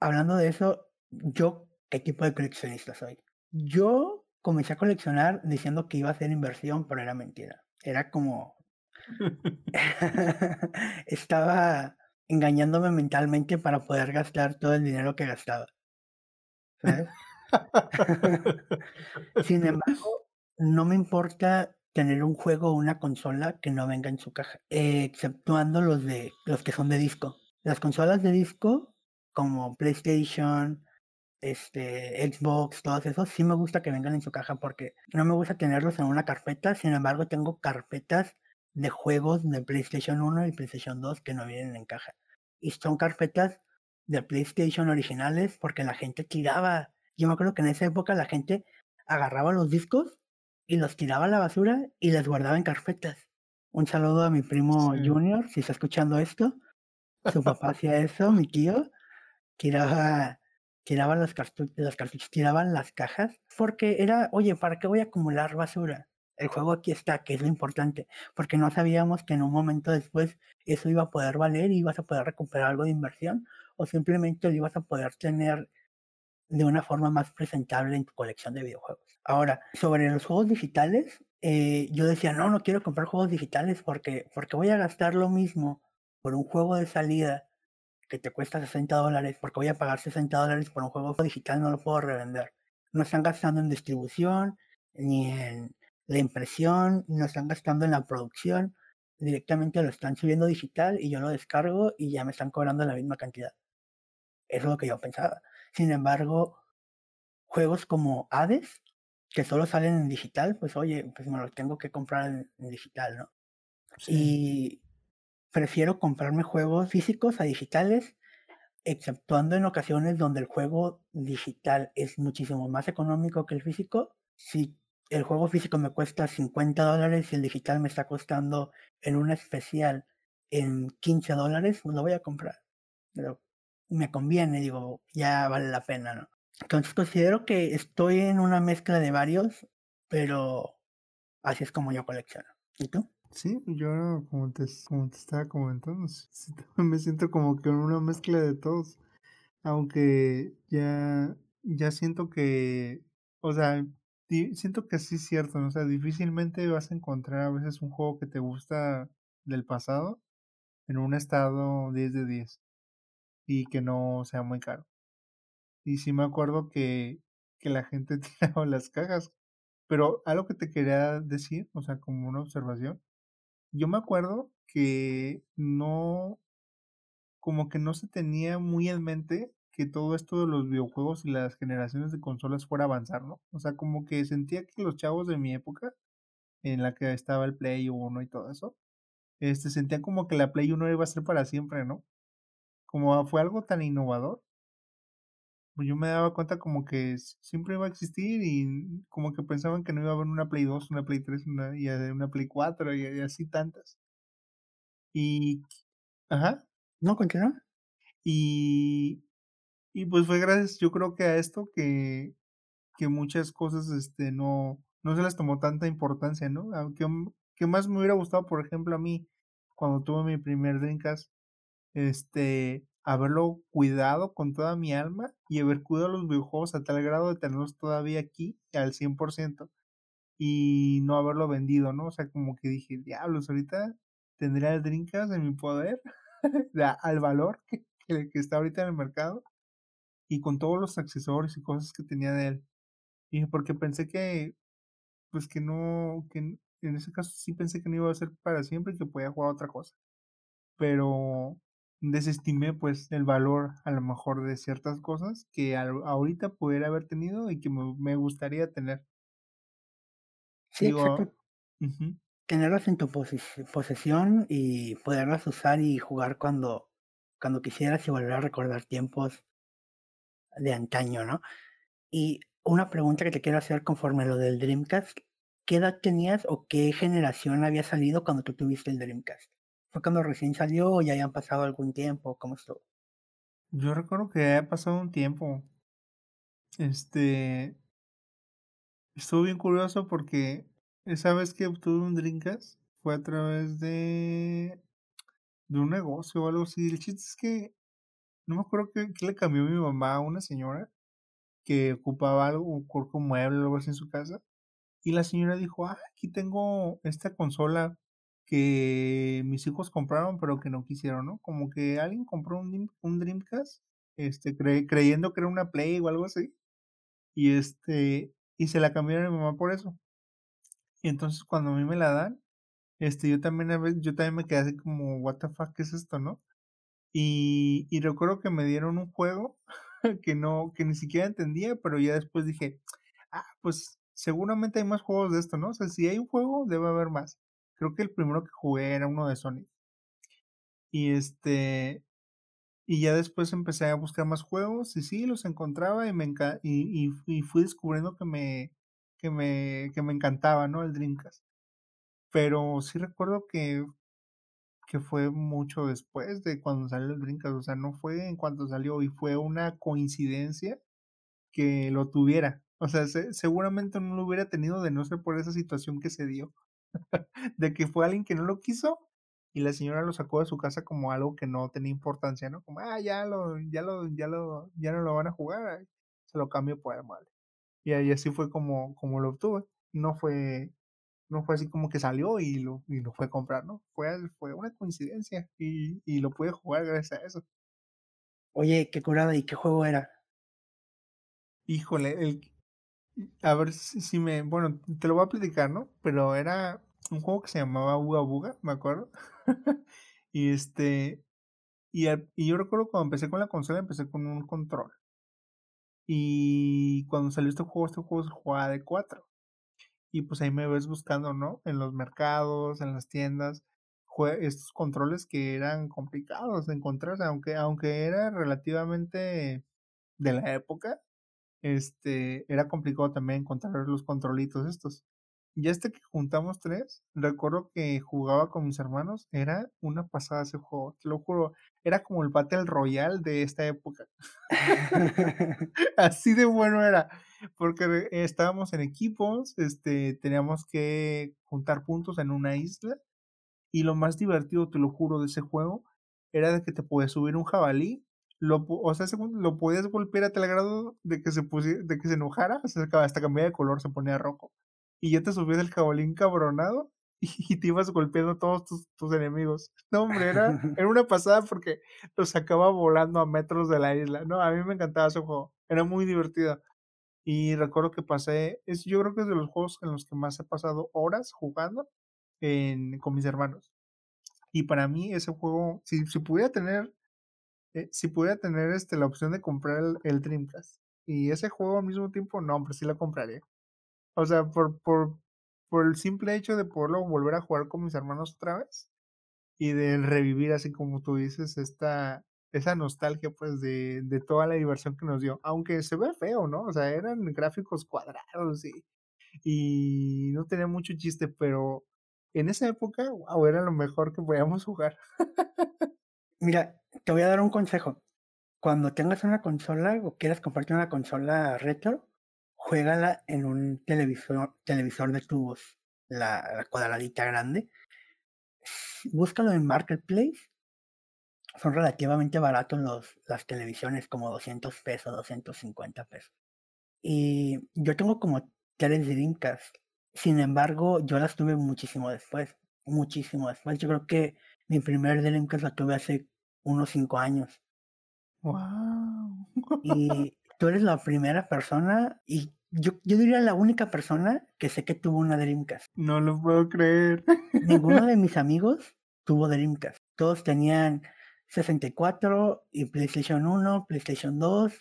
Hablando de eso, yo, ¿qué tipo de coleccionista soy? Yo comencé a coleccionar diciendo que iba a hacer inversión, pero era mentira. Era como... Estaba engañándome mentalmente para poder gastar todo el dinero que gastaba. ¿Sabes? Sin embargo, no me importa tener un juego o una consola que no venga en su caja, exceptuando los de los que son de disco. Las consolas de disco, como PlayStation, este, Xbox, todos esos, sí me gusta que vengan en su caja porque no me gusta tenerlos en una carpeta. Sin embargo, tengo carpetas de juegos de PlayStation 1 y PlayStation 2 que no vienen en caja. Y son carpetas de PlayStation originales porque la gente tiraba yo me acuerdo que en esa época la gente agarraba los discos y los tiraba a la basura y les guardaba en carpetas. Un saludo a mi primo Junior, si está escuchando esto. Su papá hacía eso, mi tío. Tiraba, tiraba los, los cartuchos, tiraban las cajas, porque era, oye, ¿para qué voy a acumular basura? El juego aquí está, que es lo importante, porque no sabíamos que en un momento después eso iba a poder valer y ibas a poder recuperar algo de inversión, o simplemente lo ibas a poder tener de una forma más presentable en tu colección de videojuegos. Ahora, sobre los juegos digitales, eh, yo decía, no, no quiero comprar juegos digitales porque, porque voy a gastar lo mismo por un juego de salida que te cuesta 60 dólares, porque voy a pagar 60 dólares por un juego digital, no lo puedo revender. No están gastando en distribución, ni en la impresión, no están gastando en la producción, directamente lo están subiendo digital y yo lo descargo y ya me están cobrando la misma cantidad. Eso es lo que yo pensaba. Sin embargo, juegos como Hades, que solo salen en digital, pues oye, pues me los tengo que comprar en, digital, ¿no? Y prefiero comprarme juegos físicos a digitales, exceptuando en ocasiones donde el juego digital es muchísimo más económico que el físico. Si el juego físico me cuesta 50 dólares y el digital me está costando en un especial en 15 dólares, pues lo voy a comprar. Pero me conviene, digo, ya vale la pena, ¿no? Entonces considero que estoy en una mezcla de varios, pero así es como yo colecciono. ¿Y tú? Sí, yo como te, como te estaba comentando, me siento como que en una mezcla de todos, aunque ya, ya siento que, o sea, siento que sí es cierto, ¿no? o sea, difícilmente vas a encontrar a veces un juego que te gusta del pasado en un estado 10 de 10 y que no sea muy caro. Y sí me acuerdo que, que la gente tiraba las cajas. Pero algo que te quería decir, o sea, como una observación, yo me acuerdo que no, como que no se tenía muy en mente que todo esto de los videojuegos y las generaciones de consolas fuera a avanzar, ¿no? O sea, como que sentía que los chavos de mi época, en la que estaba el Play 1 y todo eso, este, sentían como que la Play 1 iba a ser para siempre, ¿no? Como fue algo tan innovador, pues yo me daba cuenta como que siempre iba a existir y como que pensaban que no iba a haber una Play 2, una Play 3 una, y una Play 4 y, así tantas. Y ajá. No, continúa. Y y pues fue gracias, yo creo que a esto que que muchas cosas, este, no no se les tomó tanta importancia, ¿no? Aunque, ¿qué más me hubiera gustado, por ejemplo, a mí, cuando tuve mi primer Dreamcast? Este, haberlo cuidado con toda mi alma y haber cuidado los videojuegos a tal grado de tenerlos todavía aquí al 100%, y no haberlo vendido, ¿no? O sea, como que dije: "Diablos, ahorita tendría el Dreamcast en mi poder, al valor que que que está ahorita en el mercado, y con todos los accesorios y cosas que tenía de él". Y porque pensé que, pues, que no que en ese caso sí pensé que no iba a ser para siempre y que podía jugar otra cosa. Pero desestimé, pues, el valor, a lo mejor, de ciertas cosas que al ahorita pudiera haber tenido y que me me gustaría tener. Sí, Digo exacto. Tenerlas en tu poses posesión y poderlas usar y jugar cuando cuando quisieras y volver a recordar tiempos de antaño, ¿no? Y una pregunta que te quiero hacer conforme a lo del Dreamcast, ¿qué edad tenías o qué generación había salido cuando tú tuviste el Dreamcast? ¿Fue cuando recién salió o ya habían pasado algún tiempo? ¿Cómo estuvo? Yo recuerdo que ha pasado un tiempo. Este estuvo bien curioso porque esa vez que obtuve un Dreamcast fue a través de de un negocio o algo así. El chiste es que no me acuerdo qué qué le cambió mi mamá a una señora que ocupaba algo, que un mueble o algo así en su casa, y la señora dijo: "Ah, aquí tengo esta consola que mis hijos compraron, pero que no quisieron", ¿no? Como que alguien compró un un Dreamcast, este, cre creyendo que era una Play o algo así, y, este, y se la cambiaron a mi mamá por eso. Y entonces, cuando a mí me la dan, este, yo también yo también me quedé así como: "What the fuck, ¿qué es esto?", ¿no? Y y recuerdo que me dieron un juego que no que ni siquiera entendía, pero ya después dije: "Ah, pues seguramente hay más juegos de esto", ¿no? O sea, si hay un juego, debe haber más. Creo que el primero que jugué era uno de Sonic. Y, este, y ya después empecé a buscar más juegos, y sí, los encontraba y me enca y y fui descubriendo que me que me que me encantaba, ¿no?, el Dreamcast. Pero sí recuerdo que que fue mucho después de cuando salió el Dreamcast, o sea, no fue en cuanto salió, y fue una coincidencia que lo tuviera. O sea, se seguramente no lo hubiera tenido de no ser por esa situación que se dio, de que fue alguien que no lo quiso, y la señora lo sacó de su casa como algo que no tenía importancia, ¿no? Como: "Ah, ya lo ya lo ya lo ya no lo van a jugar, se lo cambio por el mueble". Y ahí así fue como como lo obtuve. No fue no fue así como que salió y lo y lo fue a comprar, ¿no? Fue fue una coincidencia y y lo pude jugar gracias a eso. Oye, qué curada, ¿y qué juego era? Híjole, el a ver si si me bueno, te lo voy a platicar, ¿no? Pero era un juego que se llamaba Uga Buga, me acuerdo. Y, este, y al y yo recuerdo cuando empecé con la consola, empecé con un control. Y cuando salió este juego, este juego se jugaba de 4. Y, pues, ahí me ves buscando, ¿no? En los mercados, en las tiendas, estos controles que eran complicados de encontrar, o sea, aunque aunque era relativamente de la época, este, era complicado también encontrar los controlitos estos. Y este que juntamos 3, recuerdo que jugaba con mis hermanos, era una pasada ese juego, te lo juro, era como el Battle Royale de esta época. Así de bueno era, porque estábamos en equipos, este, teníamos que juntar puntos en una isla, y lo más divertido, te lo juro, de ese juego, era de que te podías subir un jabalí, lo o sea, según lo podías golpear a tal grado de que se pusie de que se enojara, o sea, hasta cambiaba de color, se ponía rojo. Y ya te subías el jabalí encabronado, y te ibas golpeando a todos tus tus enemigos. No, hombre, era era una pasada porque los sacaba volando a metros de la isla. No, a mí me encantaba ese juego, era muy divertido. Y recuerdo que pasé es yo creo que es de los juegos en los que más he pasado horas jugando en con mis hermanos. Y para mí ese juego, si si pudiera tener, eh, si pudiera tener, este, la opción de comprar el el Dreamcast y ese juego al mismo tiempo, no, hombre, sí lo compraría. O sea, por por por el simple hecho de poderlo volver a jugar con mis hermanos otra vez, y de revivir, así como tú dices, esta esa nostalgia, pues, de de toda la diversión que nos dio, aunque se ve feo, ¿no? O sea, eran gráficos cuadrados y y no tenía mucho chiste, pero en esa época, wow, era lo mejor que podíamos jugar. Mira, te voy a dar un consejo. Cuando tengas una consola o quieras comprarte una consola retro, juégala en un televisor, televisor de tubos, la, la cuadradita grande. Búscalo en Marketplace. Son relativamente baratos los, las televisiones, como 200 pesos, 250 pesos. Y yo tengo como tres Dreamcast. Sin embargo, yo las tuve muchísimo después. Muchísimo después. Yo creo que mi primer Dreamcast la tuve hace unos cinco años. Wow. Y tú eres la primera persona y yo, yo diría la única persona que sé que tuvo una Dreamcast. No lo puedo creer. Ninguno de mis amigos tuvo Dreamcast. Todos tenían 64 y PlayStation 1, PlayStation 2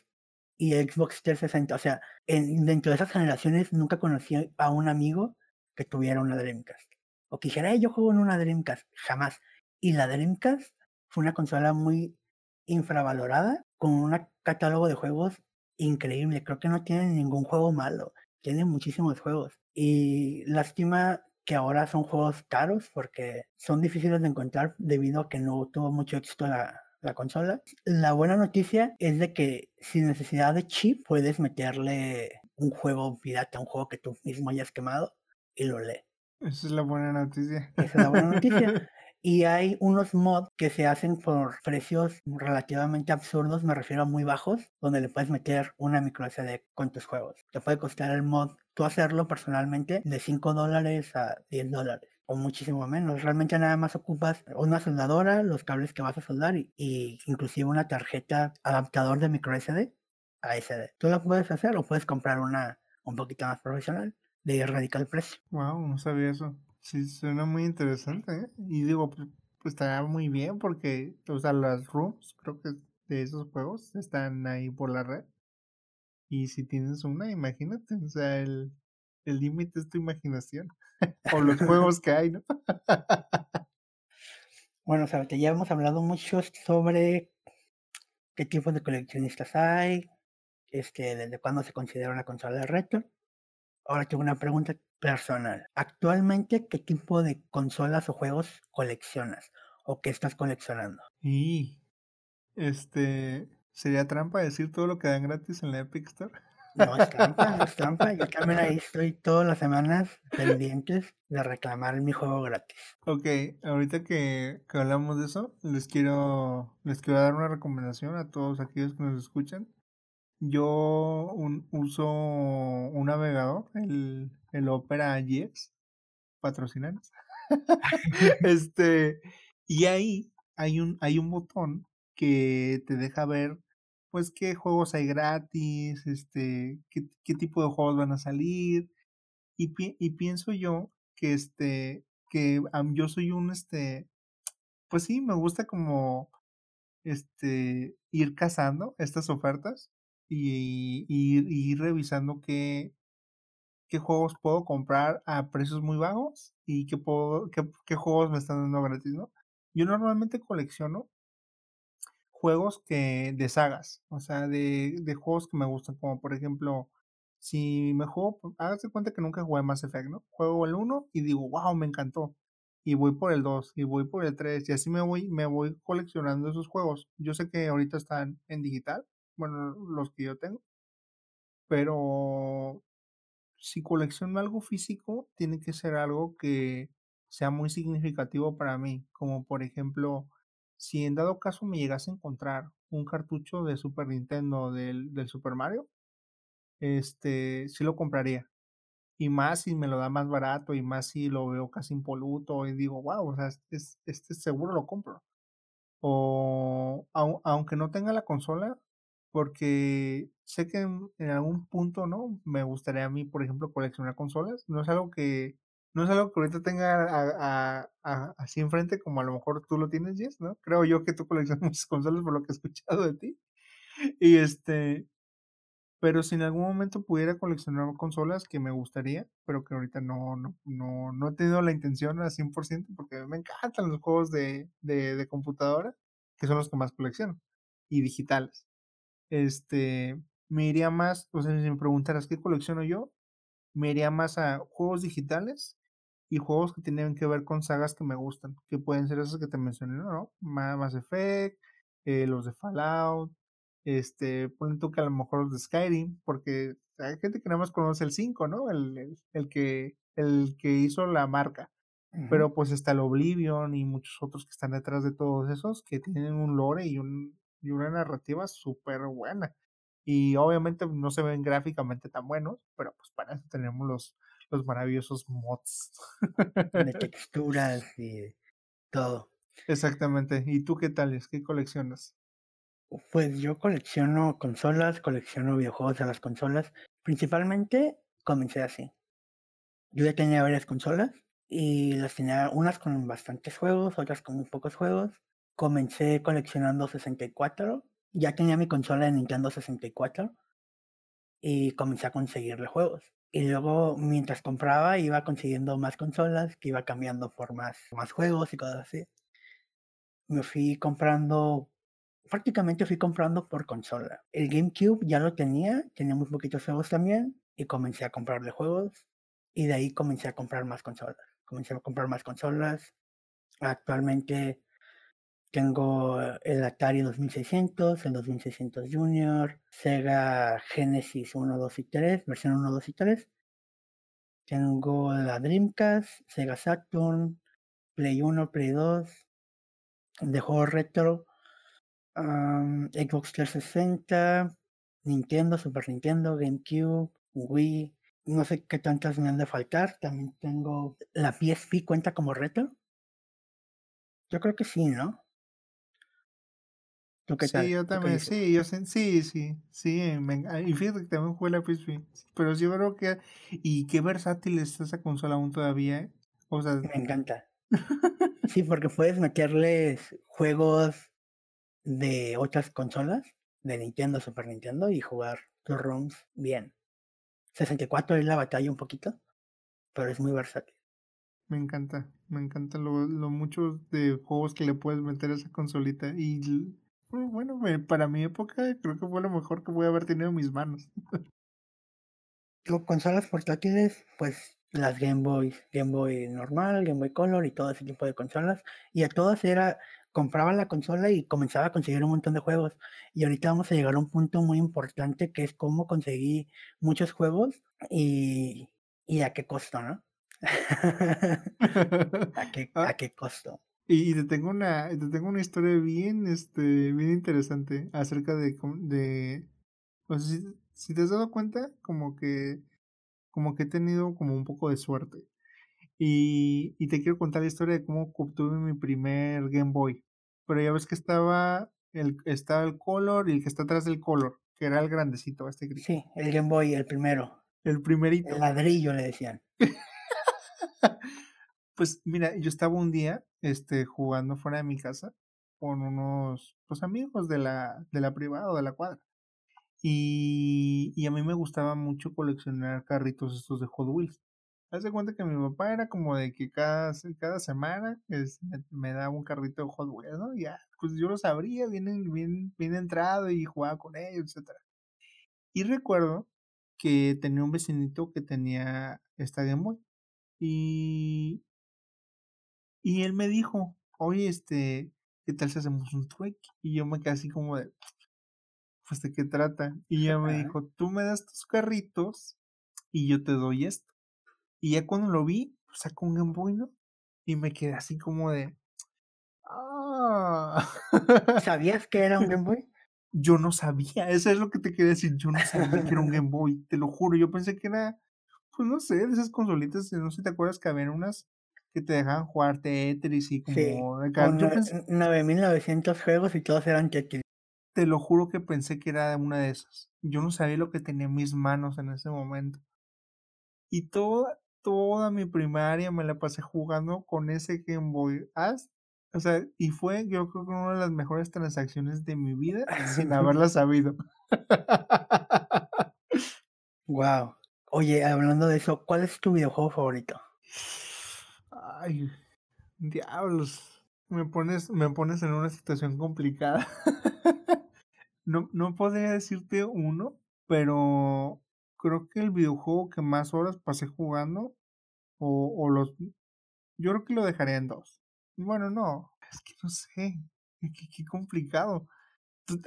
y Xbox 360. O sea, en, dentro de esas generaciones nunca conocí a un amigo que tuviera una Dreamcast. O que dijera, yo juego en una Dreamcast. Jamás. Y la Dreamcast fue una consola muy infravalorada con un catálogo de juegos increíble. Creo que no tiene ningún juego malo. Tiene muchísimos juegos. Y lástima que ahora son juegos caros porque son difíciles de encontrar debido a que no tuvo mucho éxito la, la consola. La buena noticia es de que sin necesidad de chip puedes meterle un juego pirata, un juego que tú mismo hayas quemado y lo lee. Esa es la buena noticia. Esa es la buena noticia. Y hay unos mods que se hacen por precios relativamente absurdos, me refiero a muy bajos, donde le puedes meter una micro SD con tus juegos. Te puede costar el mod, tú hacerlo personalmente, de 5 dólares a 10 dólares o muchísimo menos. Realmente nada más ocupas una soldadora, los cables que vas a soldar y, y inclusive una tarjeta adaptador de micro SD a SD. Tú lo puedes hacer o puedes comprar una un poquito más profesional de radical precio. Wow, no sabía eso. Sí, suena muy interesante, ¿eh? Y digo, pues, pues estará muy bien porque, o sea, las rooms, creo que de esos juegos están ahí por la red. Y si tienes una, imagínate, o sea, el el límite es tu imaginación. o los juegos que hay, ¿no? bueno, o ya hemos hablado mucho sobre qué tipos de coleccionistas hay, este, desde cuándo se considera una consola de retro. Ahora tengo una pregunta personal. Actualmente, ¿qué tipo de consolas o juegos coleccionas? ¿O qué estás coleccionando? Y este sería trampa decir todo lo que dan gratis en la Epic Store. No es trampa, no es trampa. Yo también ahí estoy todas las semanas pendientes de reclamar mi juego gratis. Ok, ahorita que, que hablamos de eso, les quiero, les quiero dar una recomendación a todos aquellos que nos escuchan. Yo un, uso un navegador, el, el Opera GX, patrocinanos. este, y ahí hay un, hay un botón que te deja ver pues qué juegos hay gratis, este, qué, qué tipo de juegos van a salir. Y, y pienso yo que este, que yo soy un este, pues sí, me gusta como este ir cazando estas ofertas y, y revisando qué, qué juegos puedo comprar a precios muy bajos y qué, puedo, qué, qué juegos me están dando gratis, ¿no? Yo normalmente colecciono juegos que de sagas, o sea, de, de juegos que me gustan, como por ejemplo, si me juego, hágase cuenta que nunca jugué Mass Effect, ¿no? Juego el 1 y digo, wow, me encantó. Y voy por el 2, y voy por el 3, y así me voy, me voy coleccionando esos juegos. Yo sé que ahorita están en digital, bueno, los que yo tengo, pero si colecciono algo físico, tiene que ser algo que sea muy significativo para mí, como por ejemplo, si en dado caso me llegase a encontrar un cartucho de Super Nintendo del, del Super Mario, este, sí lo compraría. Y más si me lo da más barato y más si lo veo casi impoluto y digo, wow, o sea, este, este seguro lo compro. O aunque no tenga la consola, porque sé que en, algún punto, ¿no? Me gustaría a mí, por ejemplo, coleccionar consolas. No es algo que no es algo que ahorita tenga a, a, así enfrente como a lo mejor tú lo tienes, Jess, ¿no? Creo yo que tú coleccionas muchas consolas por lo que he escuchado de ti. Y este, pero si en algún momento pudiera coleccionar consolas que me gustaría, pero que ahorita no, no, no, no he tenido la intención al 100% porque me encantan los juegos de, de, de computadora, que son los que más colecciono, y digitales. Este, me iría más, o sea, si me preguntaras qué colecciono yo, me iría más a juegos digitales y juegos que tienen que ver con sagas que me gustan, que pueden ser esas que te mencioné, ¿no? Mass Effect, eh, los de Fallout, este, ponen tú que a lo mejor los de Skyrim, porque hay gente que nada más conoce el 5, ¿no? El, el, que, el que hizo la marca. Pero pues está el Oblivion y muchos otros que están detrás de todos esos que tienen un lore y, un, y una narrativa súper buena. Y obviamente no se ven gráficamente tan buenos, pero pues para eso tenemos los, los maravillosos mods. De texturas y todo. Exactamente. ¿Y tú qué tal? ¿Qué coleccionas? Pues yo colecciono consolas, colecciono videojuegos de las consolas. Principalmente comencé así. Yo ya tenía varias consolas y las tenía unas con bastantes juegos, otras con muy pocos juegos. Comencé coleccionando 64. Ya tenía mi consola de Nintendo 64 y comencé a conseguirle juegos. Y luego, mientras compraba, iba consiguiendo más consolas, que iba cambiando por más, más juegos y cosas así. Me fui comprando, prácticamente fui comprando por consola. El GameCube ya lo tenía, tenía muy poquitos juegos también, y comencé a comprarle juegos. Y de ahí comencé a comprar más consolas. Comencé a comprar más consolas. Actualmente tengo el Atari 2600, el 2600 Junior, Sega Genesis 1, 2 y 3, versión 1, 2 y 3. Tengo la Dreamcast, Sega Saturn, Play 1, Play 2, de juego retro, Xbox 360, Nintendo, Super Nintendo, GameCube, Wii, no sé qué tantas me han de faltar. También tengo la PSP, ¿cuenta como retro? Yo creo que sí, ¿no? Sí, yo también, sí, yo sí, sí, sí, sí, y fíjate que también jugué la PSP, pero yo creo que, y qué versátil está esa consola aún todavía, ¿eh? O sea... Me encanta. sí, porque puedes meterles juegos de otras consolas, de Nintendo, Super Nintendo, y jugar tus ROMs bien. 64 es la batalla un poquito, pero es muy versátil. Me encanta, me encanta lo, lo mucho de juegos que le puedes meter a esa consolita y bueno, para mi época creo que fue lo mejor que voy a haber tenido en mis manos. consolas portátiles, pues las Game Boy, Game Boy normal, Game Boy Color y todo ese tipo de consolas. Y a todas era, compraba la consola y comenzaba a conseguir un montón de juegos. Y ahorita vamos a llegar a un punto muy importante que es cómo conseguí muchos juegos y, y a qué costo, ¿no? ¿A, qué, ¿A ah. qué costo? Y, te tengo una, te tengo una historia bien, este, bien interesante acerca de, de, pues si, si te has dado cuenta, como que, como que he tenido como un poco de suerte. Y, y te quiero contar la historia de cómo obtuve mi primer Game Boy. Pero ya ves que estaba el, estaba el Color y el que está atrás del Color, que era el grandecito, este gris. Sí, el Game Boy, el primero. El primerito. El ladrillo le decían. Pues mira, yo estaba un día este, jugando fuera de mi casa con unos pues, amigos de la, de la privada o de la cuadra. Y, y a mí me gustaba mucho coleccionar carritos estos de Hot Wheels. Haz de cuenta que mi papá era como de que cada, cada semana me, daba un carrito de Hot Wheels, ¿no? Ya, pues yo los abría bien, bien, bien entrado y jugaba con ellos, etc. Y recuerdo que tenía un vecinito que tenía esta Game Boy. Y, y él me dijo, oye, este, ¿qué tal si hacemos un trueque? Y yo me quedé así como de, pues, ¿de qué trata? Y ella me dijo, tú me das tus carritos y yo te doy esto. Y ya cuando lo vi, pues, sacó un Game Boy, ¿no? Y me quedé así como de, ah. ¿Sabías que era un Game Boy? Yo no sabía, eso es lo que te quería decir, yo no sabía que era un Game Boy, te lo juro, yo pensé que era, pues no sé, de esas consolitas, no sé si te acuerdas que habían unas que te dejaban jugar Tetris y como... Sí, con 9900 juegos y todos eran Tetris. Te lo juro que pensé que era una de esas. Yo no sabía lo que tenía en mis manos en ese momento. Y toda, toda mi primaria me la pasé jugando con ese Game Boy. O sea, y fue yo creo que una de las mejores transacciones de mi vida sin haberla sabido. wow. Oye, hablando de eso, ¿cuál es tu videojuego favorito? Ay, diablos. Me pones, me pones en una situación complicada. no, no podría decirte uno, pero creo que el videojuego que más horas pasé jugando, o, o los, Yo creo que lo dejaría en dos. Bueno, no, es que no sé, qué, qué complicado.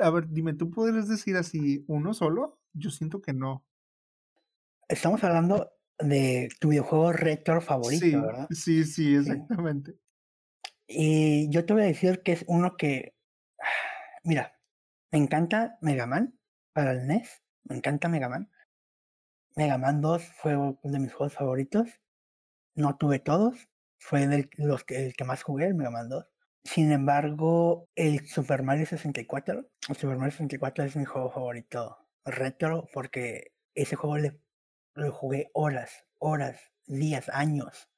A ver, dime, ¿tú podrías decir así uno solo? Yo siento que no. Estamos hablando de tu videojuego retro favorito, Sí, ¿verdad? sí, sí, exactamente. Y yo te voy a decir que es uno que, mira, me encanta Mega Man para el NES, me encanta Mega Man. Mega Man 2 fue uno de mis juegos favoritos. No tuve todos, fue del, los que, el que más jugué, el Mega Man 2. Sin embargo, el Super Mario 64, el Super Mario 64 es mi juego favorito retro porque ese juego le, lo jugué horas, horas, días, años.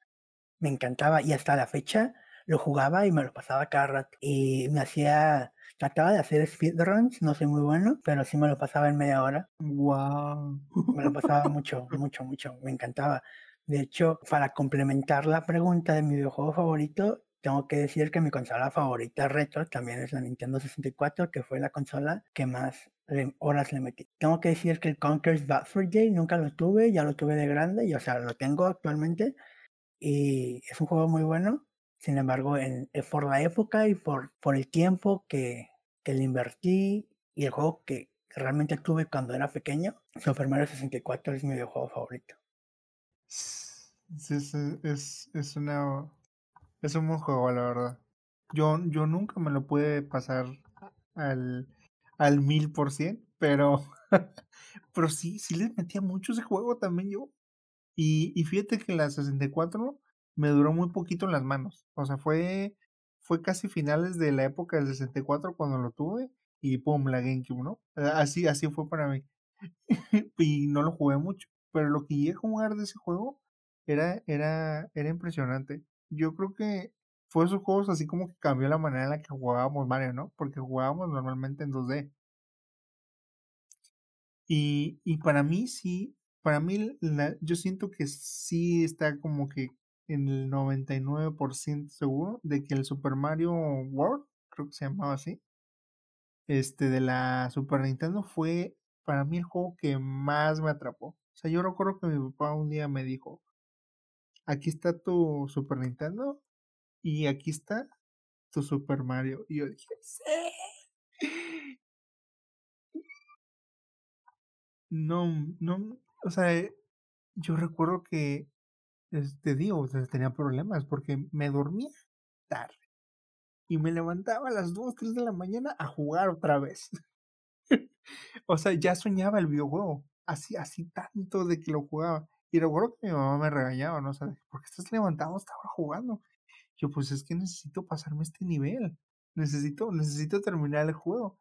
Me encantaba y hasta la fecha lo jugaba y me lo pasaba cada rato. Y me hacía, trataba de hacer speedruns, no soy muy bueno, pero sí me lo pasaba en media hora. Wow. Me lo pasaba mucho, mucho, mucho. Me encantaba. De hecho, para complementar la pregunta de mi videojuego favorito, tengo que decir que mi consola favorita retro también es la Nintendo 64, que fue la consola que más horas le metí. Tengo que decir que el Conker's Bad for Day nunca lo tuve, ya lo tuve de grande, y o sea, lo tengo actualmente, y es un juego muy bueno. Sin embargo, en, eh, por la época y por, por el tiempo que, que le invertí y el juego que realmente tuve cuando era pequeño, Super Mario 64 es mi videojuego favorito. Sí, es, es, es es un buen juego, la verdad. Yo, yo nunca me lo pude pasar al, al mil por cien, pero, pero sí, sí les metía mucho ese juego también yo. Y, y fíjate que la 64 me duró muy poquito en las manos. O sea, fue, fue casi finales de la época del 64 cuando lo tuve y pum, la GameCube, ¿no? Así, así fue para mí. y no lo jugué mucho. Pero lo que llegué a jugar de ese juego era, era, era impresionante. Yo creo que fue esos juegos así como que cambió la manera en la que jugábamos Mario, ¿no? Porque jugábamos normalmente en 2D. Y, y para mí sí, para mí la, yo siento que sí está como que en el 99% seguro de que el Super Mario World, creo que se llamaba así, este de la Super Nintendo fue para mí el juego que más me atrapó. O sea, yo recuerdo que mi papá un día me dijo, aquí está tu Super Nintendo y aquí está tu Super Mario. Y yo dije, sí. No, no, o sea, yo recuerdo que, te digo, tenía problemas porque me dormía tarde y me levantaba a las 2, 3 de la mañana a jugar otra vez. o sea, ya soñaba el videojuego, así, así tanto de que lo jugaba. Y recuerdo que mi mamá me regañaba, ¿no? O sea, ¿por qué estás levantado hasta ahora jugando? Yo, pues es que necesito pasarme este nivel. Necesito, necesito terminar el juego.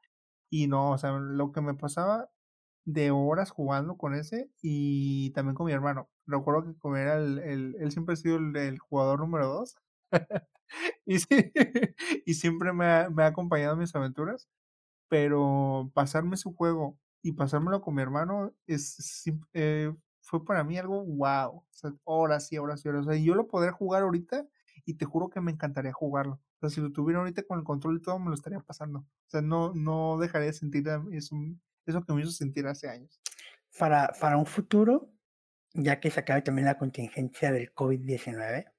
Y no, o sea, lo que me pasaba de horas jugando con ese y también con mi hermano. Recuerdo que como era el, el él siempre ha sido el, jugador número dos. y, sí, y siempre me ha, acompañado en mis aventuras. Pero pasarme su juego y pasármelo con mi hermano es, eh, fue para mí algo wow. O sea, horas y horas y horas. O sea, yo lo podría jugar ahorita y te juro que me encantaría jugarlo. O sea, si lo tuviera ahorita con el control y todo, me lo estaría pasando. O sea, no, no dejaría de sentir eso, eso que me hizo sentir hace años. Para, para un futuro, ya que se acabe también la contingencia del COVID-19,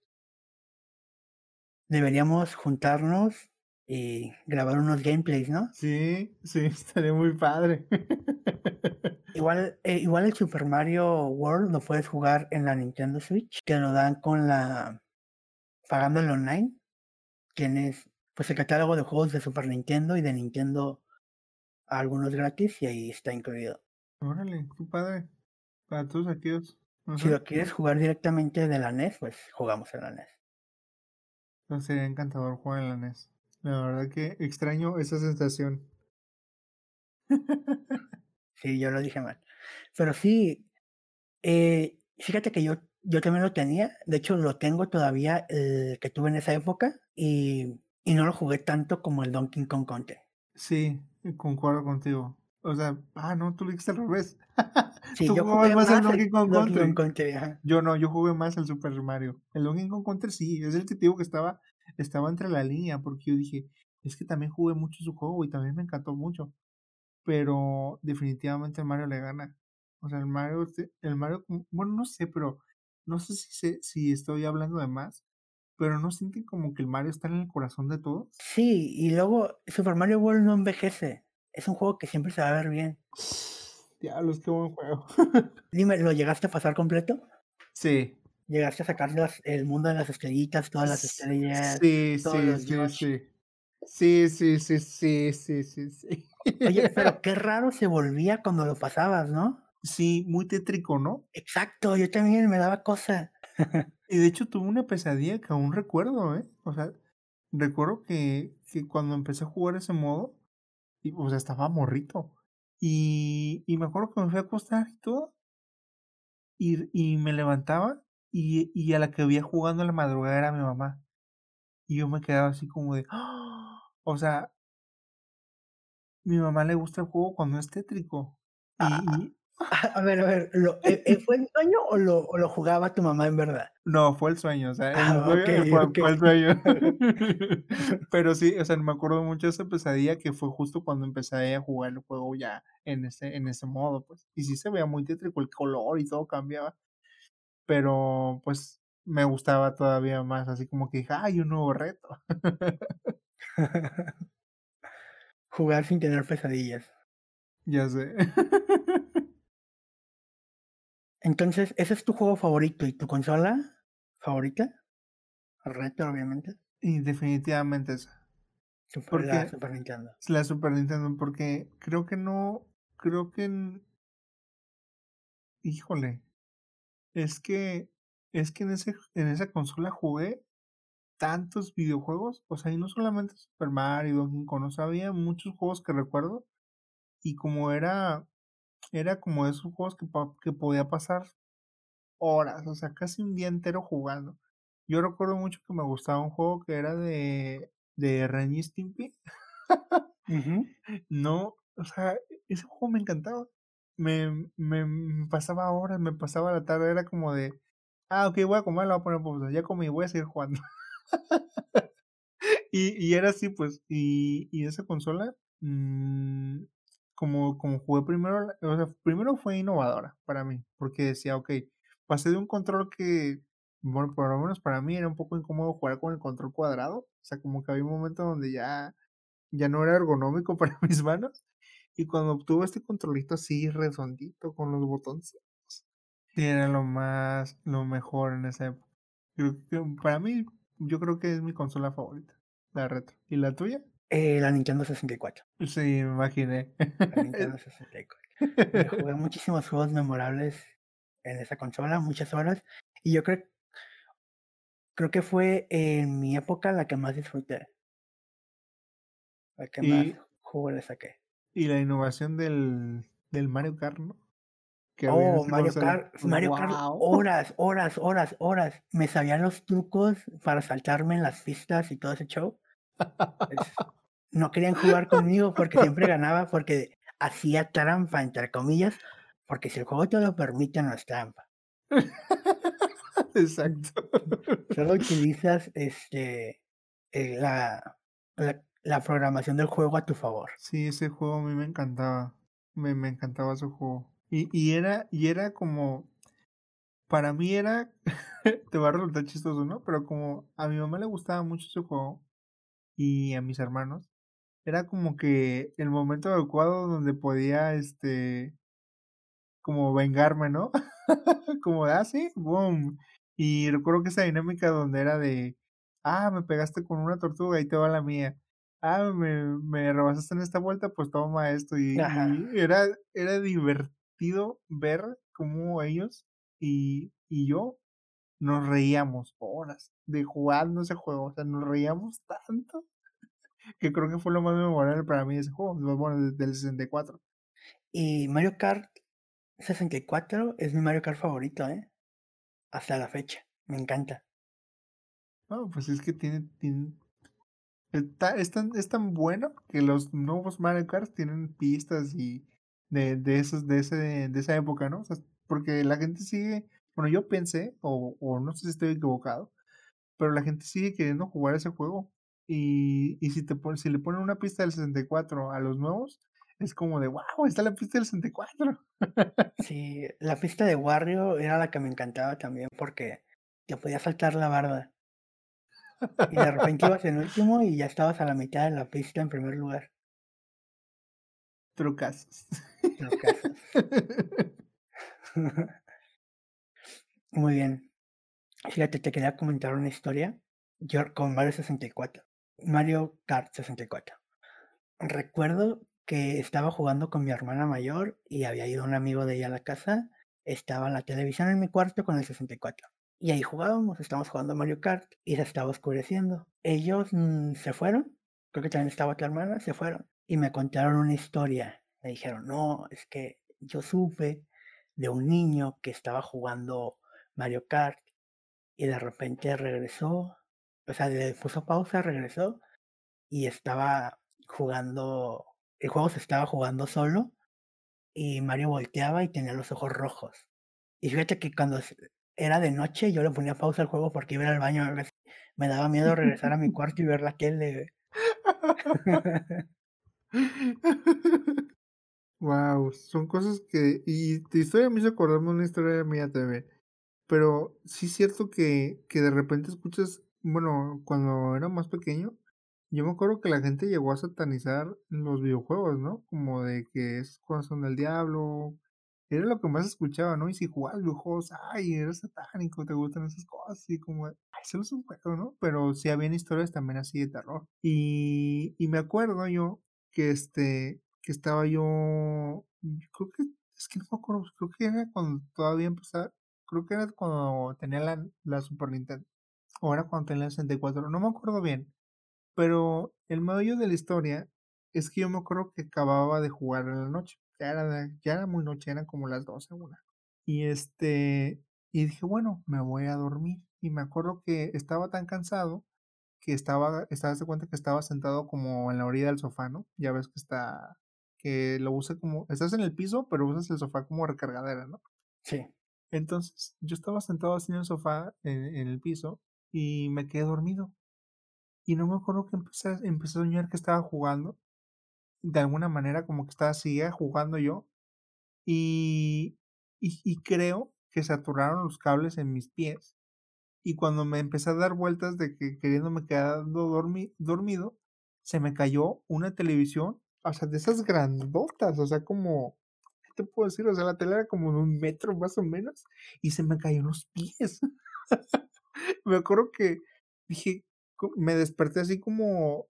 deberíamos juntarnos y grabar unos gameplays, ¿no? Sí, sí, estaría muy padre. igual, eh, igual el Super Mario World lo puedes jugar en la Nintendo Switch, te lo dan con la pagando online. Tienes pues el catálogo de juegos de Super Nintendo y de Nintendo algunos gratis y ahí está incluido. Órale, qué padre. Para todos aquellos. Si lo quieres jugar directamente de la NES, pues jugamos en la NES. No, sería encantador jugar en la NES. La verdad que extraño esa sensación. sí, yo lo dije mal. Pero sí, eh, fíjate que yo, yo también lo tenía. De hecho, lo tengo todavía el que tuve en esa época y, y no lo jugué tanto como el Donkey Kong Country. Sí, concuerdo contigo. O sea, ah, no, tú lo dijiste al revés. Sí, tú yo jugabas jugué más más el Donkey Kong Donkey Country. Kong Country, ajá. Yo no, yo jugué más el Super Mario. El Donkey Kong Country sí, es el que te digo que estaba, estaba entre la línea, porque yo dije, es que también jugué mucho su juego y también me encantó mucho. Pero definitivamente el Mario le gana. O sea, el Mario, el Mario, bueno, no sé, pero no sé si, sé, si estoy hablando de más, pero ¿no sienten como que el Mario está en el corazón de todos? Sí, y luego Super Mario World no envejece. Es un juego que siempre se va a ver bien. Diablos, qué buen juego. Dime, ¿lo llegaste a pasar completo? Sí. ¿Llegaste a sacar las- el mundo de las estrellitas, todas las estrellas? Sí, todos sí, los sí. Sí, sí, sí, sí, sí, sí, sí. Oye, pero qué raro se volvía cuando lo pasabas, ¿no? Sí, muy tétrico, ¿no? Exacto, yo también me daba cosa. Y de hecho tuve una pesadilla que aún recuerdo, ¿eh? O sea, recuerdo que, que cuando empecé a jugar ese modo, y, o sea, estaba morrito. Y, y me acuerdo que me fui a acostar y todo. Y, y me levantaba y, y a la que veía jugando en la madrugada era mi mamá. Y yo me quedaba así como de... ¡ah! O sea, mi mamá le gusta el juego cuando es tétrico. Y, Ah, y- A ver, a ver, ¿lo, eh, eh, ¿fue en sueño o lo, o lo jugaba tu mamá en verdad? No, fue el sueño, o sea, el Ah, fue, el sueño. Pero sí, o sea, me acuerdo mucho de esa pesadilla que fue justo cuando empecé a jugar el juego ya en ese, en ese modo, pues. Y sí se veía muy tétrico, el color y todo cambiaba. Pero, pues, me gustaba todavía más, así como que dije, ¡ay, un nuevo reto! Jugar sin tener pesadillas. Ya sé. Entonces, ¿ese es tu juego favorito y tu consola favorita? Retro, obviamente. Y definitivamente esa. Super, ¿Por la? Super Nintendo. La Super Nintendo, porque creo que no, creo que, híjole, es que, es que en ese, en esa consola jugué tantos videojuegos, o sea, y no solamente Super Mario, Donkey Kong, o sea, había muchos juegos que recuerdo, y como era, era como esos juegos que, que podía pasar horas, o sea, casi un día entero jugando. Yo recuerdo mucho que me gustaba un juego que era de, de Ren y Stimpy. No, o sea, ese juego me encantaba. Me, me, me pasaba horas, me pasaba la tarde, era como de, ah, ok, voy a comer, le voy a poner pausa, ya comí, voy a seguir jugando. y, y era así, pues, y, y esa consola, mm, como, como jugué primero, o sea, primero fue innovadora para mí, porque decía, ok, pasé de un control que, bueno, por lo menos para mí era un poco incómodo jugar con el control cuadrado, o sea, como que había un momento donde ya ya no era ergonómico para mis manos. Y cuando obtuve este controlito así redondito con los botones, era lo más, lo mejor en esa época. Que para mí, yo creo que es mi consola favorita, la retro. ¿Y la tuya? Eh, la Nintendo 64. Sí, me imaginé. La Nintendo 64. Me jugué muchísimos juegos memorables en esa consola, muchas horas. Y yo creo, creo que fue en mi época la que más disfruté. La que más Y, jugo le saqué. y la innovación del, del Mario Kart, ¿no? Que Oh, Mario. Kart, Mario Kart, ¡Wow! horas, horas, horas, horas. Me sabían los trucos para saltarme en las pistas y todo ese show. Es- no querían jugar conmigo porque siempre ganaba, porque hacía trampa, entre comillas, porque si el juego te lo permite, no es trampa. Exacto. Solo utilizas este eh, la, la, la programación del juego a tu favor. Sí, ese juego a mí me encantaba. Me, me encantaba ese juego. Y, y era, y era como, para mí era, te va a resultar chistoso, ¿no? Pero como a mi mamá le gustaba mucho ese juego y a mis hermanos, era como que el momento adecuado donde podía, este, como vengarme, ¿no? como ah, sí, boom. Y recuerdo que esa dinámica donde era de, ah, me pegaste con una tortuga y te va la mía. Ah, me, me rebasaste en esta vuelta, pues toma esto. Y, y era, era divertido ver cómo ellos y, y yo nos reíamos horas de jugando ese juego. O sea, nos reíamos tanto que creo que fue lo más memorable para mí de ese juego. Bueno, de- del 64. Y Mario Kart 64 es mi Mario Kart favorito, ¿eh? Hasta la fecha. Me encanta. No, pues es que tiene, tiene está, es, tan, es tan bueno que los nuevos Mario Kart tienen pistas y de, de esos, de ese, de esa época, ¿no? O sea, porque la gente sigue, bueno, yo pensé, o, o no sé si estoy equivocado, pero la gente sigue queriendo jugar ese juego. Y, y si te pon- si le ponen una pista del 64 a los nuevos, es como de wow, está la pista del 64. Sí, la pista de Wario era la que me encantaba también porque te podía saltar la barda. Y de repente ibas en último y ya estabas a la mitad de la pista en primer lugar. Trucazos. Trucazos. Muy bien. Fíjate, te quería comentar una historia. Yo con Mario 64. Mario Kart 64. Recuerdo que estaba jugando con mi hermana mayor y había ido un amigo de ella a la casa. Estaba la televisión en mi cuarto con el 64. Y ahí jugábamos, estábamos jugando Mario Kart y se estaba oscureciendo. Ellos mm, se fueron, creo que también estaba tu hermana, se fueron y me contaron una historia. Me dijeron, no, es que yo supe de un niño que estaba jugando Mario Kart y de repente regresó, o sea, le puso pausa, regresó y estaba jugando, el juego se estaba jugando solo y Mario volteaba y tenía los ojos rojos. Y fíjate que cuando era de noche yo le ponía pausa al juego porque iba al baño. Me daba miedo regresar a mi cuarto y ver la tele. wow, son cosas que. Y tu historia me hizo acordarme una historia mía también. Pero sí es cierto que, que de repente escuchas. Bueno, cuando era más pequeño, yo me acuerdo que la gente llegó a satanizar los videojuegos, ¿no? Como de que es corazón del diablo, era lo que más escuchaba, ¿no? Y si jugabas videojuegos, ay, eres satánico, te gustan esas cosas, y como, ay, solo es un juego, ¿no? Pero sí habían historias también así de terror. Y, y me acuerdo yo que este, que estaba yo, creo que, es que no me acuerdo, creo que era cuando todavía empezaba, creo que era cuando tenía la, la Super Nintendo, o era cuando tenía la 64, no me acuerdo bien. Pero el medio de la historia es que yo me acuerdo que acababa de jugar en la noche ya era, ya era muy noche, eran como las 12, una. Y este, y dije, bueno, me voy a dormir. Y me acuerdo que estaba tan cansado que estaba, estabas de cuenta que estaba sentado como en la orilla del sofá, ¿no? Ya ves que está, que lo usa como, estás en el piso, pero usas el sofá como recargadera, ¿no? Sí. Entonces, yo estaba sentado así en el sofá, en, en el piso, y me quedé dormido. Y no me acuerdo que empecé, empecé a soñar que estaba jugando de alguna manera como que estaba, seguía jugando yo y, y, creo que se los cables en mis pies y cuando me empecé a dar vueltas de que queriéndome quedando dormido, se me cayó una televisión, o sea, de esas grandotas, o sea, como, ¿qué te puedo decir? O sea, la tele era como de un metro más o menos y se me cayó los pies. me acuerdo que dije, me desperté así como,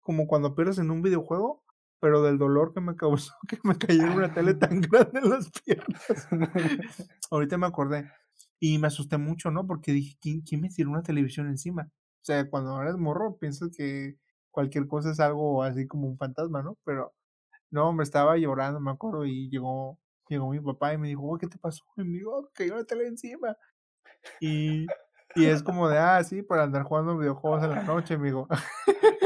como cuando pierdes en un videojuego pero del dolor que me causó que me cayera una tele tan grande en las piernas. Ahorita me acordé. Y me asusté mucho, ¿no? Porque dije, ¿quién, ¿quién, me tiró una televisión encima? O sea, cuando eres morro, piensas que cualquier cosa es algo así como un fantasma, ¿no? Pero no, me estaba llorando, me acuerdo, y llegó, llegó mi papá y me dijo, ¿qué te pasó? Y me dijo, oh, cayó una tele encima. Y, y es como de, ah, sí, para andar jugando videojuegos en la noche, amigo.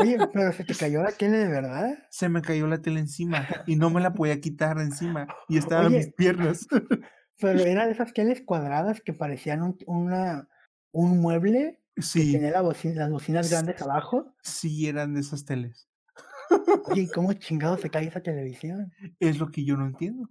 Oye, pero se te cayó la tele de verdad. Se me cayó la tele encima y no me la podía quitar de encima y estaba en mis piernas. Pero era de esas teles cuadradas que parecían un, una, un mueble sí. que tenía la las bocinas grandes abajo. Sí, eran de esas teles. Oye, ¿cómo chingado se cae esa televisión? Es lo que yo no entiendo.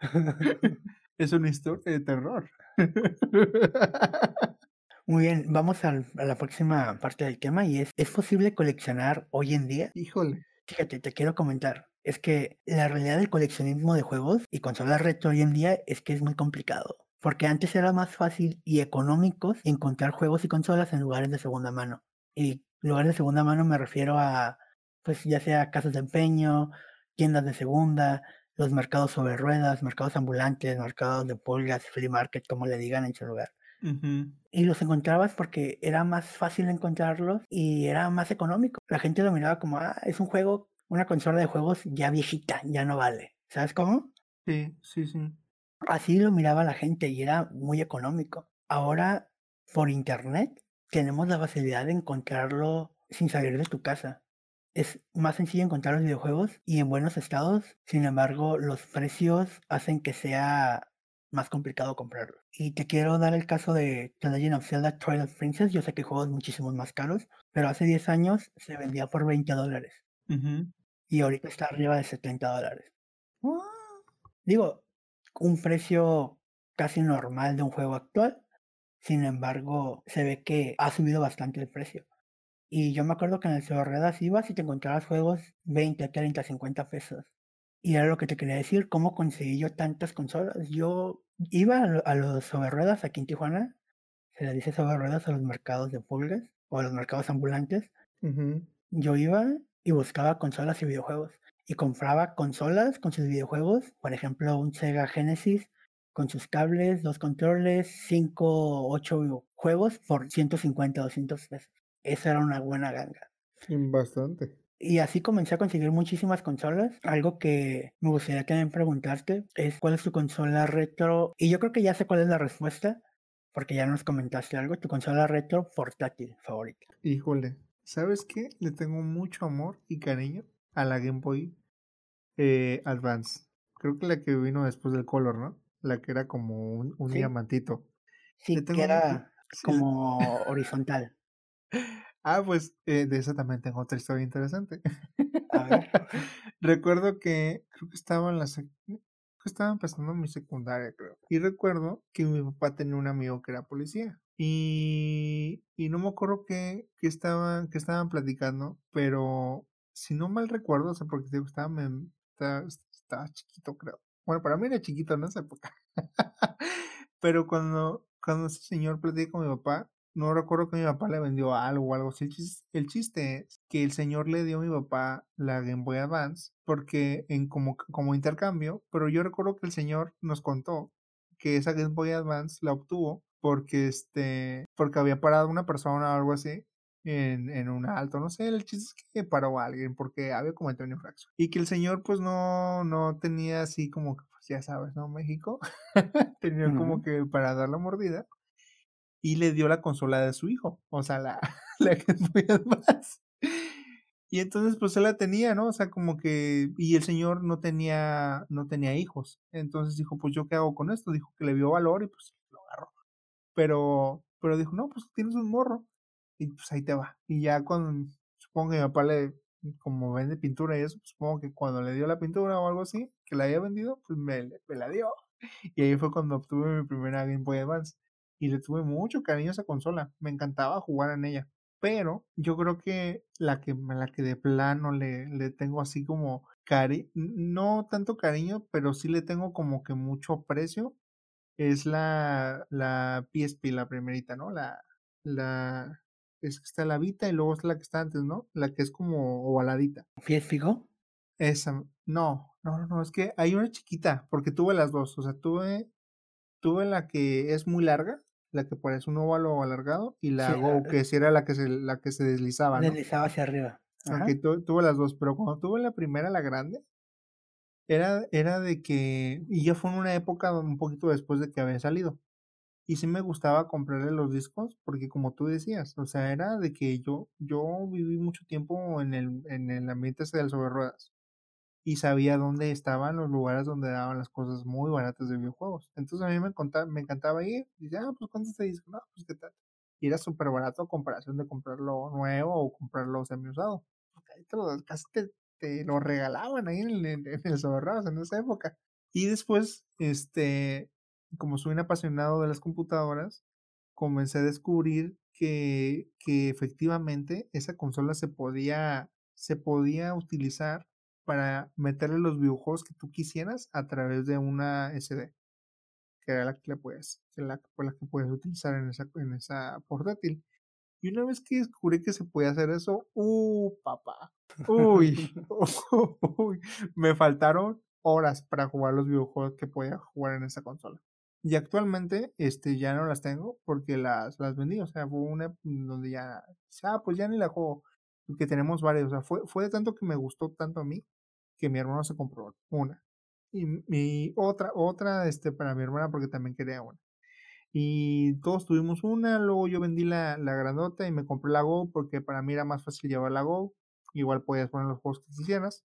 es una historia de terror. Muy bien, vamos a la próxima parte del tema y es, ¿es posible coleccionar hoy en día? Híjole. Fíjate, te quiero comentar, es que la realidad del coleccionismo de juegos y consolas retro hoy en día es que es muy complicado. Porque antes era más fácil y económico encontrar juegos y consolas en lugares de segunda mano. Y lugares de segunda mano me refiero a, pues ya sea casas de empeño, tiendas de segunda, los mercados sobre ruedas, mercados ambulantes, mercados de pulgas, flea market, como le digan en su lugar. Y los encontrabas porque era más fácil encontrarlos y era más económico. La gente lo miraba como, ah, es un juego, una consola de juegos ya viejita, ya no vale. ¿Sabes cómo? Sí, sí, sí. Así lo miraba la gente y era muy económico. Ahora, por internet, tenemos la facilidad de encontrarlo sin salir de tu casa. Es más sencillo encontrar los videojuegos y en buenos estados, sin embargo, los precios hacen que sea más complicado comprarlo. Y te quiero dar el caso de The Legend of Zelda Twilight Princess. Yo sé que hay juegos muchísimos más caros, pero hace 10 años se vendía por 20 dólares. Y ahorita está arriba de 70 dólares. Digo, un precio casi normal de un juego actual. Sin embargo, se ve que ha subido bastante el precio. Y yo me acuerdo que en el ruedas ibas y te encontrabas juegos 20, 30, 50 pesos. Y era lo que te quería decir, cómo conseguí yo tantas consolas. Yo iba a, los sobre ruedas aquí en Tijuana, se le dice sobre ruedas a los mercados de pulgas o a los mercados ambulantes. Yo iba y buscaba consolas y videojuegos. Y compraba consolas con sus videojuegos, por ejemplo, un Sega Genesis con sus cables, dos controles, cinco, ocho juegos por 150, 200 pesos. Esa era una buena ganga. Bastante. Y así comencé a conseguir muchísimas consolas. Algo que me gustaría también preguntarte es cuál es tu consola retro. Y yo creo que ya sé cuál es la respuesta, porque ya nos comentaste algo. Tu consola retro portátil favorita. Híjole, ¿sabes qué? Le tengo mucho amor y cariño a la Game Boy eh, Advance. Creo que la que vino después del Color, ¿no? La que era como un, diamantito. Sí, que era como horizontal. Ah, pues eh, de esa también tengo otra historia interesante. recuerdo que creo que estaba en la estaba empezando mi secundaria, creo. Y recuerdo que mi papá tenía un amigo que era policía. Y, y no me acuerdo que, que, estaban, que estaban platicando, pero si no mal recuerdo, o sea, porque estaba, estaba, estaba chiquito, creo. Bueno, para mí era chiquito en esa época. pero cuando, cuando ese señor platica con mi papá, no recuerdo que mi papá le vendió algo o algo así. El chiste, es que el señor le dio a mi papá la Game Boy Advance porque en como, como intercambio, pero yo recuerdo que el señor nos contó que esa Game Boy Advance la obtuvo porque este porque había parado una persona o algo así en, en un alto, no sé, el chiste es que paró a alguien porque había cometido una infracción y que el señor pues no, no tenía así como que, pues ya sabes, ¿no? México tenía como que para dar la mordida y le dio la consola de su hijo, o sea, la, la que más. Y entonces pues él la tenía, ¿no? O sea, como que y el señor no tenía no tenía hijos. Entonces dijo, "Pues yo qué hago con esto?" Dijo que le vio valor y pues lo agarró. Pero pero dijo, "No, pues tienes un morro." Y pues ahí te va. Y ya con supongo que mi papá le como vende pintura y eso, pues, supongo que cuando le dio la pintura o algo así, que la había vendido, pues me, me la dio. Y ahí fue cuando obtuve mi primera Game Boy Advance y le tuve mucho cariño a esa consola. Me encantaba jugar en ella. Pero yo creo que la que, la que de plano le, le tengo así como cari no tanto cariño, pero sí le tengo como que mucho aprecio, es la, la PSP, la primerita, ¿no? La, la, es que está la Vita y luego está la que está antes, ¿no? La que es como ovaladita. ¿PSP Go? Esa, no, no, no, es que hay una chiquita, porque tuve las dos, o sea, tuve Tuve la que es muy larga, la que parece un óvalo alargado, y la Go, que sí era la que se, la que se deslizaba, ¿no? Deslizaba hacia arriba. tuve las dos, pero cuando tuve la primera, la grande, era, era de que, y ya fue en una época un poquito después de que había salido. Y sí me gustaba comprarle los discos, porque como tú decías, o sea, era de que yo, yo viví mucho tiempo en el, en el ambiente ese del sobre ruedas y sabía dónde estaban los lugares donde daban las cosas muy baratas de videojuegos. Entonces a mí me, contaba, me encantaba ir y decía, ah, pues ¿cuánto te dice? No, pues qué tal. Y era súper barato a comparación de comprarlo nuevo o comprarlo semi-usado. Ahí te lo, casi te, lo regalaban ahí en el, en, en en esa época. Y después, este, como soy un apasionado de las computadoras, comencé a descubrir que, que efectivamente esa consola se podía, se podía utilizar para meterle los videojuegos que tú quisieras a través de una SD, que era la que le puedes, la, la que puedes utilizar en esa, en esa portátil. Y una vez que descubrí que se podía hacer eso, ¡uh, papá! Uy, uy, me faltaron horas para jugar los videojuegos que podía jugar en esa consola. Y actualmente este, ya no las tengo porque las, las vendí. O sea, fue una donde ya, ah, pues ya ni la juego. Porque tenemos varios. O sea, fue, fue de tanto que me gustó tanto a mí que mi hermano se compró una. Y, mi otra, otra este, para mi hermana porque también quería una. Y todos tuvimos una, luego yo vendí la, la grandota y me compré la Go porque para mí era más fácil llevar la Go. Igual podías poner los juegos que quisieras.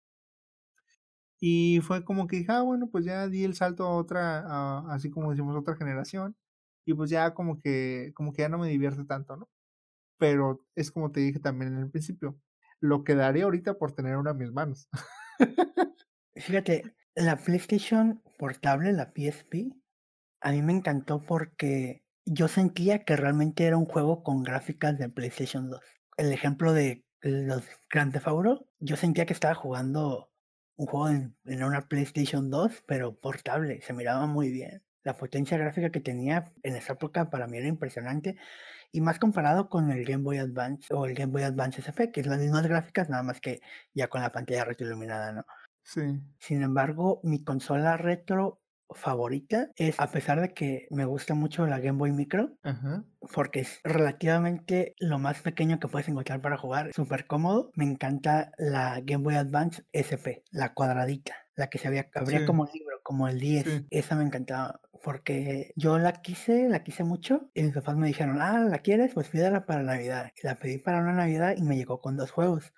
Y fue como que dije, ah, bueno, pues ya di el salto a otra, así como decimos, otra generación. Y pues ya como que, como que ya no me divierte tanto, ¿no? Pero es como te dije también en el principio, lo que daría ahorita por tener una en mis manos. Fíjate, la PlayStation portable, la PSP, a mí me encantó porque yo sentía que realmente era un juego con gráficas de PlayStation 2. El ejemplo de los Grand Theft Auto, yo sentía que estaba jugando un juego en, en una PlayStation 2, pero portable, se miraba muy bien. La potencia gráfica que tenía en esa época para mí era impresionante y más comparado con el Game Boy Advance o el Game Boy Advance SP, que es las mismas gráficas, nada más que ya con la pantalla retroiluminada, ¿no? Sí. Sin embargo, mi consola retro favorita es, a pesar de que me gusta mucho la Game Boy Micro, Ajá. porque es relativamente lo más pequeño que puedes encontrar para jugar, súper cómodo. Me encanta la Game Boy Advance SP, la cuadradita, la que se había, abría Sí. como libro, como el 10. Sí. Esa me encantaba, porque yo la quise, la quise mucho, y mis papás me dijeron, ah, ¿la quieres? Pues pídela para Navidad. Y la pedí para una Navidad y me llegó con dos juegos.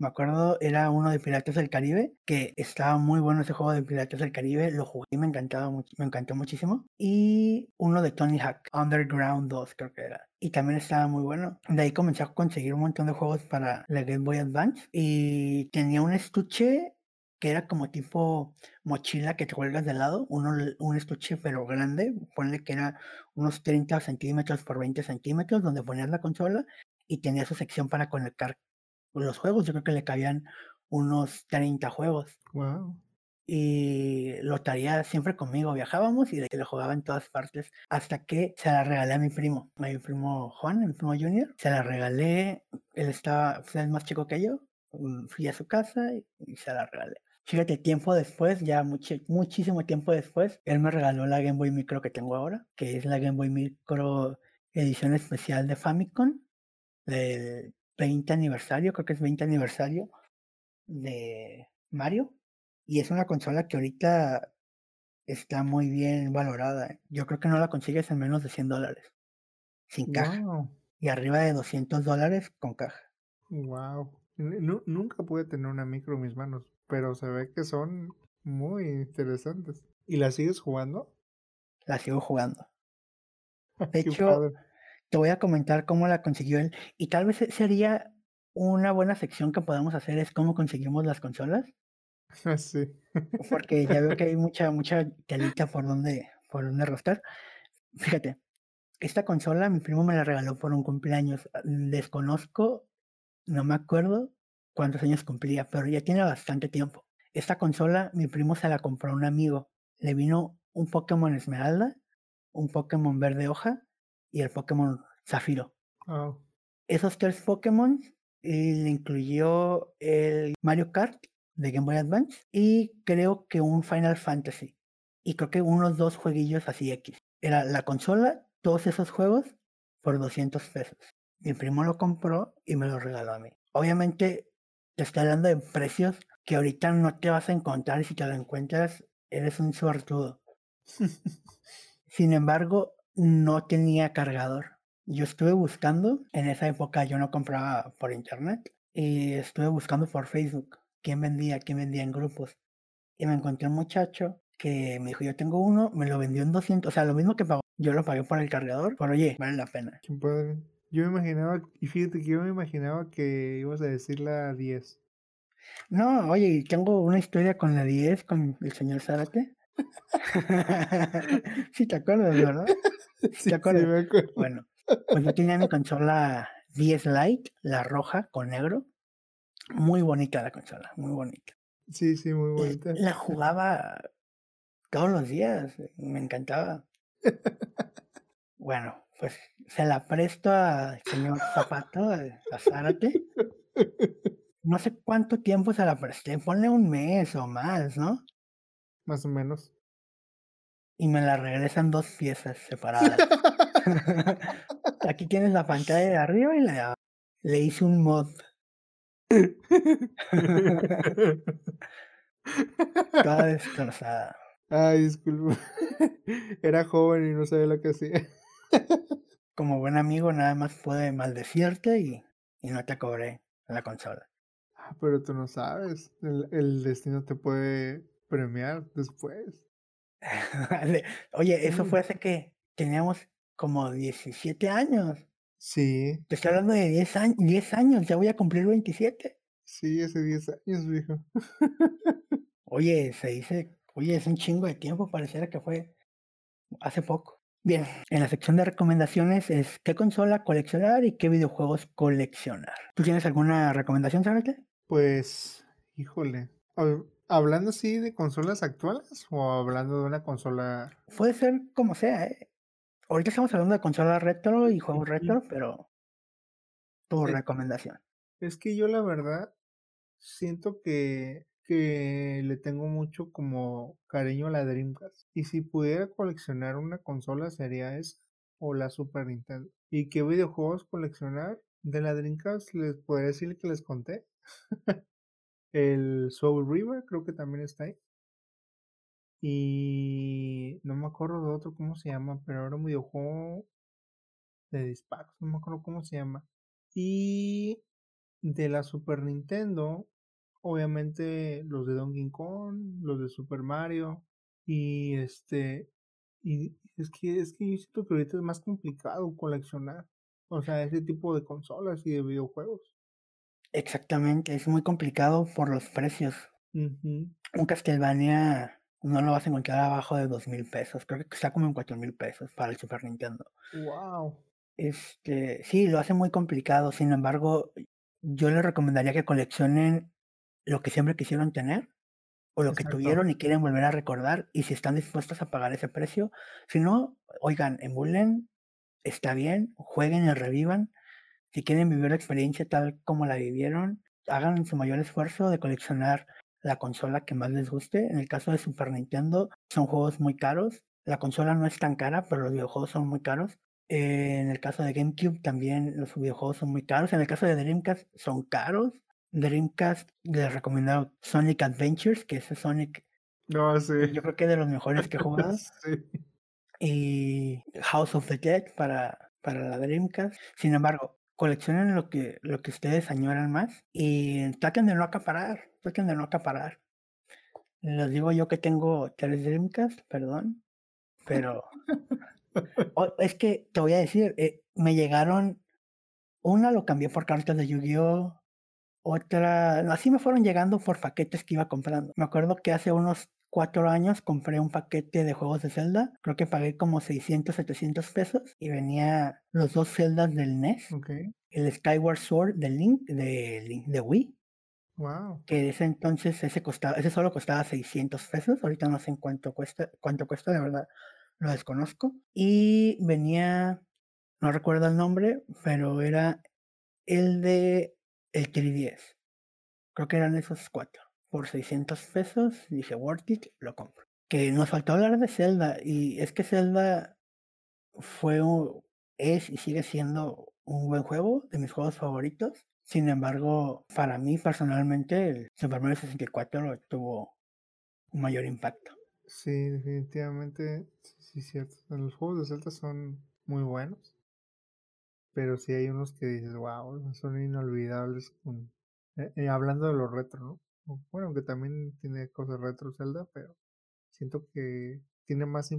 Me acuerdo, era uno de Piratas del Caribe, que estaba muy bueno ese juego de Piratas del Caribe, lo jugué y me encantaba me encantó muchísimo. Y uno de Tony Hawk, Underground 2 creo que era. Y también estaba muy bueno. De ahí comencé a conseguir un montón de juegos para la Game Boy Advance. Y tenía un estuche que era como tipo mochila que te cuelgas de lado, uno, un estuche pero grande, ponle que era unos 30 centímetros por 20 centímetros, donde ponías la consola y tenía su sección para conectar los juegos. Yo creo que le cabían unos 30 juegos. Wow. Y lo traía siempre conmigo. Viajábamos y lo jugaba en todas partes. Hasta que se la regalé a mi primo, a mi primo Juan, a mi primo Junior. Se la regalé. Él estaba, pues, es más chico que yo. Fui a su casa y se la regalé. Fíjate, tiempo después, ya muchísimo tiempo después, él me regaló la Game Boy Micro que tengo ahora, que es la Game Boy Micro edición especial de Famicom del 20 aniversario, creo que es 20 aniversario de Mario. Y es una consola que ahorita está muy bien valorada. Yo creo que no la consigues en menos de 100 dólares, sin caja. Wow. Y arriba de 200 dólares con caja. Wow. Nu- nunca pude tener una micro en mis manos, pero se ve que son muy interesantes. ¿Y la sigues jugando? La sigo jugando. De hecho, padre. te voy a comentar cómo la consiguió él. Y tal vez se- sería una buena sección que podemos hacer es cómo conseguimos las consolas. Sí. Porque ya veo que hay mucha, mucha telita por donde, por donde rascar. Fíjate, esta consola mi primo me la regaló por un cumpleaños. Desconozco, no me acuerdo cuántos años cumplía, pero ya tiene bastante tiempo. Esta consola mi primo se la compró a un amigo. Le vino un Pokémon Esmeralda, un Pokémon Verde Hoja y el Pokémon Zafiro. Oh, Esos tres Pokémon y le incluyó el Mario Kart de Game Boy Advance y creo que un Final Fantasy. Y creo que unos dos jueguillos así X. Era la consola, todos esos juegos por 200 pesos. Mi primo lo compró y me lo regaló a mí. Obviamente te estoy hablando de precios que ahorita no te vas a encontrar y si te lo encuentras eres un suertudo. Sin embargo, no tenía cargador. Yo estuve buscando, en esa época yo no compraba por internet y estuve buscando por Facebook quién vendía, quién vendía en grupos. Y me encontré un muchacho que me dijo, yo tengo uno, me lo vendió en 200, o sea, lo mismo que pagó. Yo lo pagué por el cargador, pero oye, vale la pena. qué padre. Yo me imaginaba, y fíjate que yo me imaginaba que ibas a decir la 10. No, oye, tengo una historia con la 10, con el señor Zárate. sí, te acuerdas, ¿verdad? Sí, sí, acuerdas? me acuerdo. Bueno, pues yo tenía mi consola 10 Lite, la roja con negro. Muy bonita la consola, muy bonita. Sí, sí, muy L- bonita. La jugaba todos los días, me encantaba. Bueno, pues se la presto al señor Zapato, a a Zárate. No sé cuánto tiempo se la presté, ponle un mes o más, ¿no? Más o menos. Y me la regresan dos piezas separadas. Aquí tienes la pantalla de arriba y la. Le hice un mod. Toda destrozada. Ay, disculpa. Era joven y no sabía lo que hacía. Como buen amigo, nada más pude maldecirte y, y no te cobré la consola. Ah, Pero tú no sabes. El, el destino te puede premiar después. Vale. Oye, eso fue hace que teníamos como 17 años. Sí, Te estoy hablando de 10 años, 10 años, ya voy a cumplir 27. sí, hace 10 años, viejo. Oye, se dice, oye, es un chingo de tiempo, pareciera que fue hace poco. Bien, en la sección de recomendaciones es qué consola coleccionar y qué videojuegos coleccionar. ¿Tú tienes alguna recomendación, Sarate? Pues, híjole. ¿Hablando así de consolas actuales o hablando de una consola? Puede ser como sea, ¿eh? Ahorita estamos hablando de consolas retro y juegos retro, pero tu recomendación. Es que yo la verdad siento que, que le tengo mucho como cariño a la Dreamcast. Y si pudiera coleccionar una consola sería esa o la Super Nintendo. ¿Y qué videojuegos coleccionar? De la Dreamcast les podría decir que les conté. El Soul River creo que también está ahí. Y no me acuerdo de otro cómo se llama, pero era un videojuego de disparos, no me acuerdo cómo se llama. Y de la Super Nintendo, obviamente los de Donkey Kong, los de Super Mario y este y es que es que yo siento que ahorita es más complicado coleccionar, o sea, ese tipo de consolas y de videojuegos. Exactamente, es muy complicado por los precios. Un Castlevania no lo vas a encontrar abajo de dos mil pesos, creo que está como en cuatro mil pesos para el Super Nintendo. Wow. Este, sí, lo hace muy complicado. Sin embargo, yo les recomendaría que coleccionen lo que siempre quisieron tener o lo que tuvieron y quieren volver a recordar y si están dispuestos a pagar ese precio. Si no, oigan, emulen, está bien, jueguen y revivan. Si quieren vivir la experiencia tal como la vivieron, hagan su mayor esfuerzo de coleccionar la consola que más les guste. En el caso de Super Nintendo, son juegos muy caros. La consola no es tan cara, pero los videojuegos son muy caros. Eh, en el caso de GameCube también los videojuegos son muy caros. En el caso de Dreamcast son caros. Dreamcast les recomiendo Sonic Adventures, que ese Sonic no, sí. yo creo que es de los mejores que he jugado. Y House of the Dead para, para la Dreamcast. Sin embargo, coleccionen lo que, lo que ustedes añoran más y traten de no acaparar, traten de no acaparar. Les digo yo que tengo tres Dreamcast, perdón, pero es que te voy a decir, eh, me llegaron, una lo cambié por cartas de Yu-Gi-Oh! Otra, así me fueron llegando por paquetes que iba comprando. Me acuerdo que hace unos cuatro años compré un paquete de juegos de Zelda. Creo que pagué como 600, 700 pesos y venía los dos Zeldas del NES. El Skyward Sword de Link, de, de Wii. Wow. Que ese entonces ese costaba, ese solo costaba 600 pesos. Ahorita no sé en cuánto cuesta, cuánto cuesta de verdad lo desconozco. Y venía, no recuerdo el nombre, pero era el de el 3DS. Creo que eran esos cuatro. Por 600 pesos, dije, worth it, lo compro. Que nos faltó hablar de Zelda, y es que Zelda fue, es y sigue siendo un buen juego, de mis juegos favoritos. Sin embargo, para mí personalmente, el Super Mario 64 tuvo un mayor impacto. Sí, definitivamente, sí, cierto. Los juegos de Zelda son muy buenos, pero sí hay unos que dices, wow, son inolvidables. Eh, eh, hablando de lo retro, ¿no? Bueno, aunque también tiene cosas retro Zelda, pero siento que tiene más, es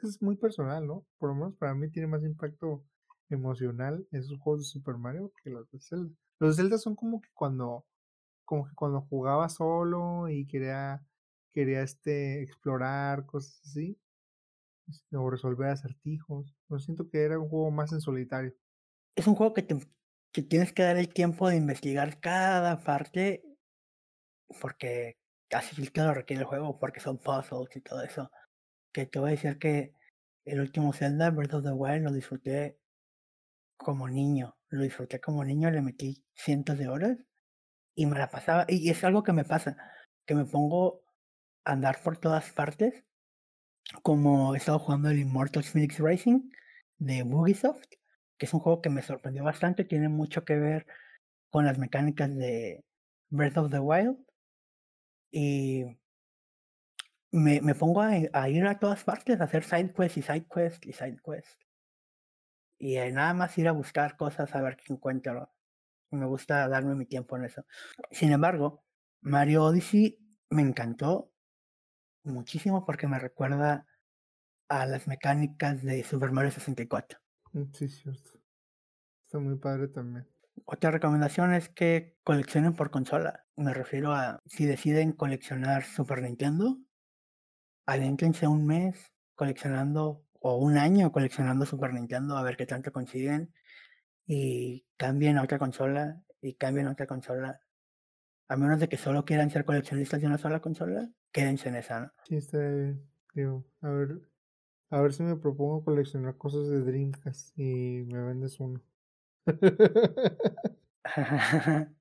que es muy personal, ¿no? Por lo menos para mí tiene más impacto emocional esos juegos de Super Mario que los de Zelda. Los de Zelda son como que cuando, como que cuando jugaba solo y quería quería este, explorar cosas así, este, o resolver acertijos. Yo siento que era un juego más en solitario. Es un juego que, te, que tienes que dar el tiempo de investigar cada parte, porque así que lo requiere el juego, porque son puzzles y todo eso. Que te voy a decir que el último Zelda, Breath of the Wild, lo disfruté como niño. Lo disfruté como niño, le metí cientos de horas y me la pasaba. Y es algo que me pasa, que me pongo andar por todas partes, como he estado jugando el Immortal Phoenix Racing de Ubisoft, que es un juego que me sorprendió bastante, tiene mucho que ver con las mecánicas de Breath of the Wild. Y me, me pongo a, ir a todas partes, a hacer side quests y side quests y side quests. Y nada más ir a buscar cosas, a ver qué encuentro. Me gusta darme mi tiempo en eso. Sin embargo, Mario Odyssey me encantó muchísimo porque me recuerda a las mecánicas de Super Mario 64. Mm, sí, cierto. Está muy padre también. Otra recomendación es que coleccionen por consola. Me refiero a si deciden coleccionar Super Nintendo, adéntrense un mes coleccionando o un año coleccionando Super Nintendo a ver qué tanto consiguen y cambien a otra consola y cambien a otra consola. A menos de que solo quieran ser coleccionistas de una sola consola, quédense en esa, ¿no? Sí, está bien. Digo, a ver, a ver si me propongo coleccionar cosas de Dreamcast y me vendes uno.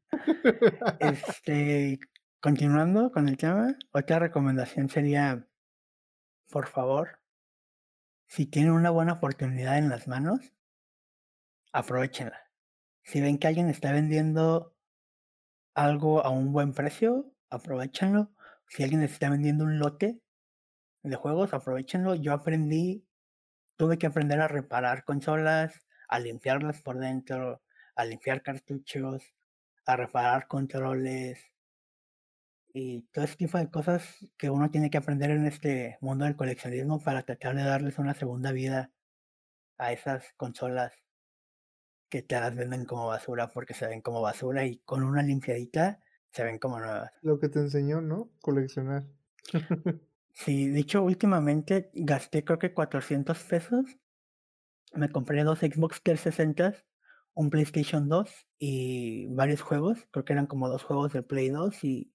este, continuando con el tema, otra recomendación sería, por favor, si tienen una buena oportunidad en las manos, aprovechenla. Si ven que alguien está vendiendo algo a un buen precio, aprovechenlo. Si alguien está vendiendo un lote de juegos, aprovechenlo. Yo aprendí, tuve que aprender a reparar consolas, a limpiarlas por dentro, a limpiar cartuchos, a reparar controles y todo ese tipo de cosas que uno tiene que aprender en este mundo del coleccionismo para tratar de darles una segunda vida a esas consolas que te las venden como basura porque se ven como basura y con una limpiadita se ven como nuevas. Lo que te enseñó, ¿no? Coleccionar. sí, de hecho últimamente gasté creo que 400 pesos. Me compré dos Xbox 360, un PlayStation 2 y varios juegos. Creo que eran como dos juegos de Play 2 y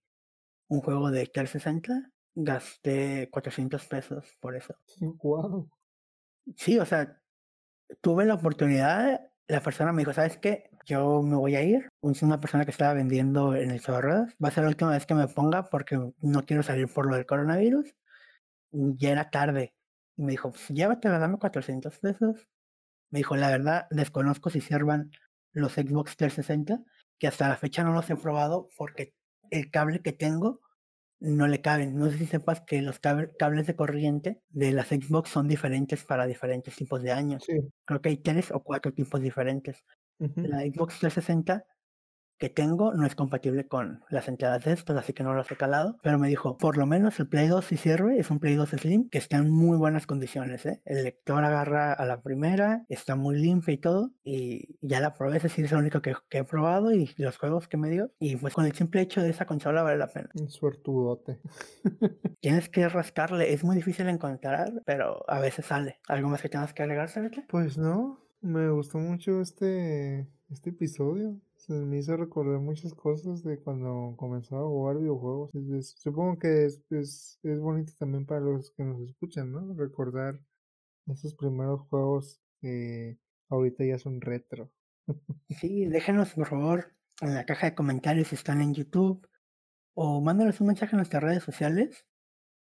un juego de 360. Gasté 400 pesos por eso. Wow. Sí, o sea, tuve la oportunidad la persona me dijo, ¿sabes qué? Yo me voy a ir. Una persona que estaba vendiendo en el Chorras. Va a ser la última vez que me ponga porque no quiero salir por lo del coronavirus. Ya era tarde. Y me dijo, llévatela, dame 400 pesos. Me dijo, la verdad, desconozco si sirvan los Xbox 360, que hasta la fecha no los he probado porque el cable que tengo no le caben. No sé si sepas que los cables de corriente de las Xbox son diferentes para diferentes tipos de años. Creo que hay tres o cuatro tipos diferentes. La Xbox 360 que tengo no es compatible con las entradas de estos, así que no los he calado. Pero me dijo, por lo menos el Play 2 si sirve, es un Play 2 Slim que está en muy buenas condiciones. ¿eh? El lector agarra a la primera, está muy limpio y todo. Y ya la probé, ese sí es lo único que, he probado y los juegos que me dio. Y pues con el simple hecho de esa consola vale la pena. Un suertudote. Tienes que rascarle, es muy difícil encontrar, pero a veces sale. ¿Algo más que tengas que agregar, Sabete? Pues no, me gustó mucho este, este episodio se me hizo recordar muchas cosas de cuando comenzaba a jugar videojuegos. supongo que es, es, es, bonito también para los que nos escuchan, ¿no? Recordar esos primeros juegos que ahorita ya son retro. sí, déjenos por favor en la caja de comentarios si están en YouTube o mándanos un mensaje en nuestras redes sociales.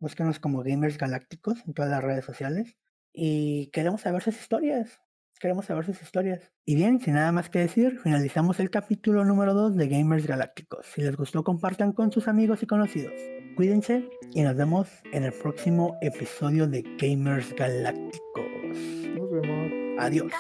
Búsquenos como Gamers Galácticos en todas las redes sociales y queremos saber sus historias queremos saber sus historias. Y bien, sin nada más que decir, finalizamos el capítulo número 2 de Gamers Galácticos. Si les gustó, compartan con sus amigos y conocidos. Cuídense y nos vemos en el próximo episodio de Gamers Galácticos. Nos vemos. Adiós.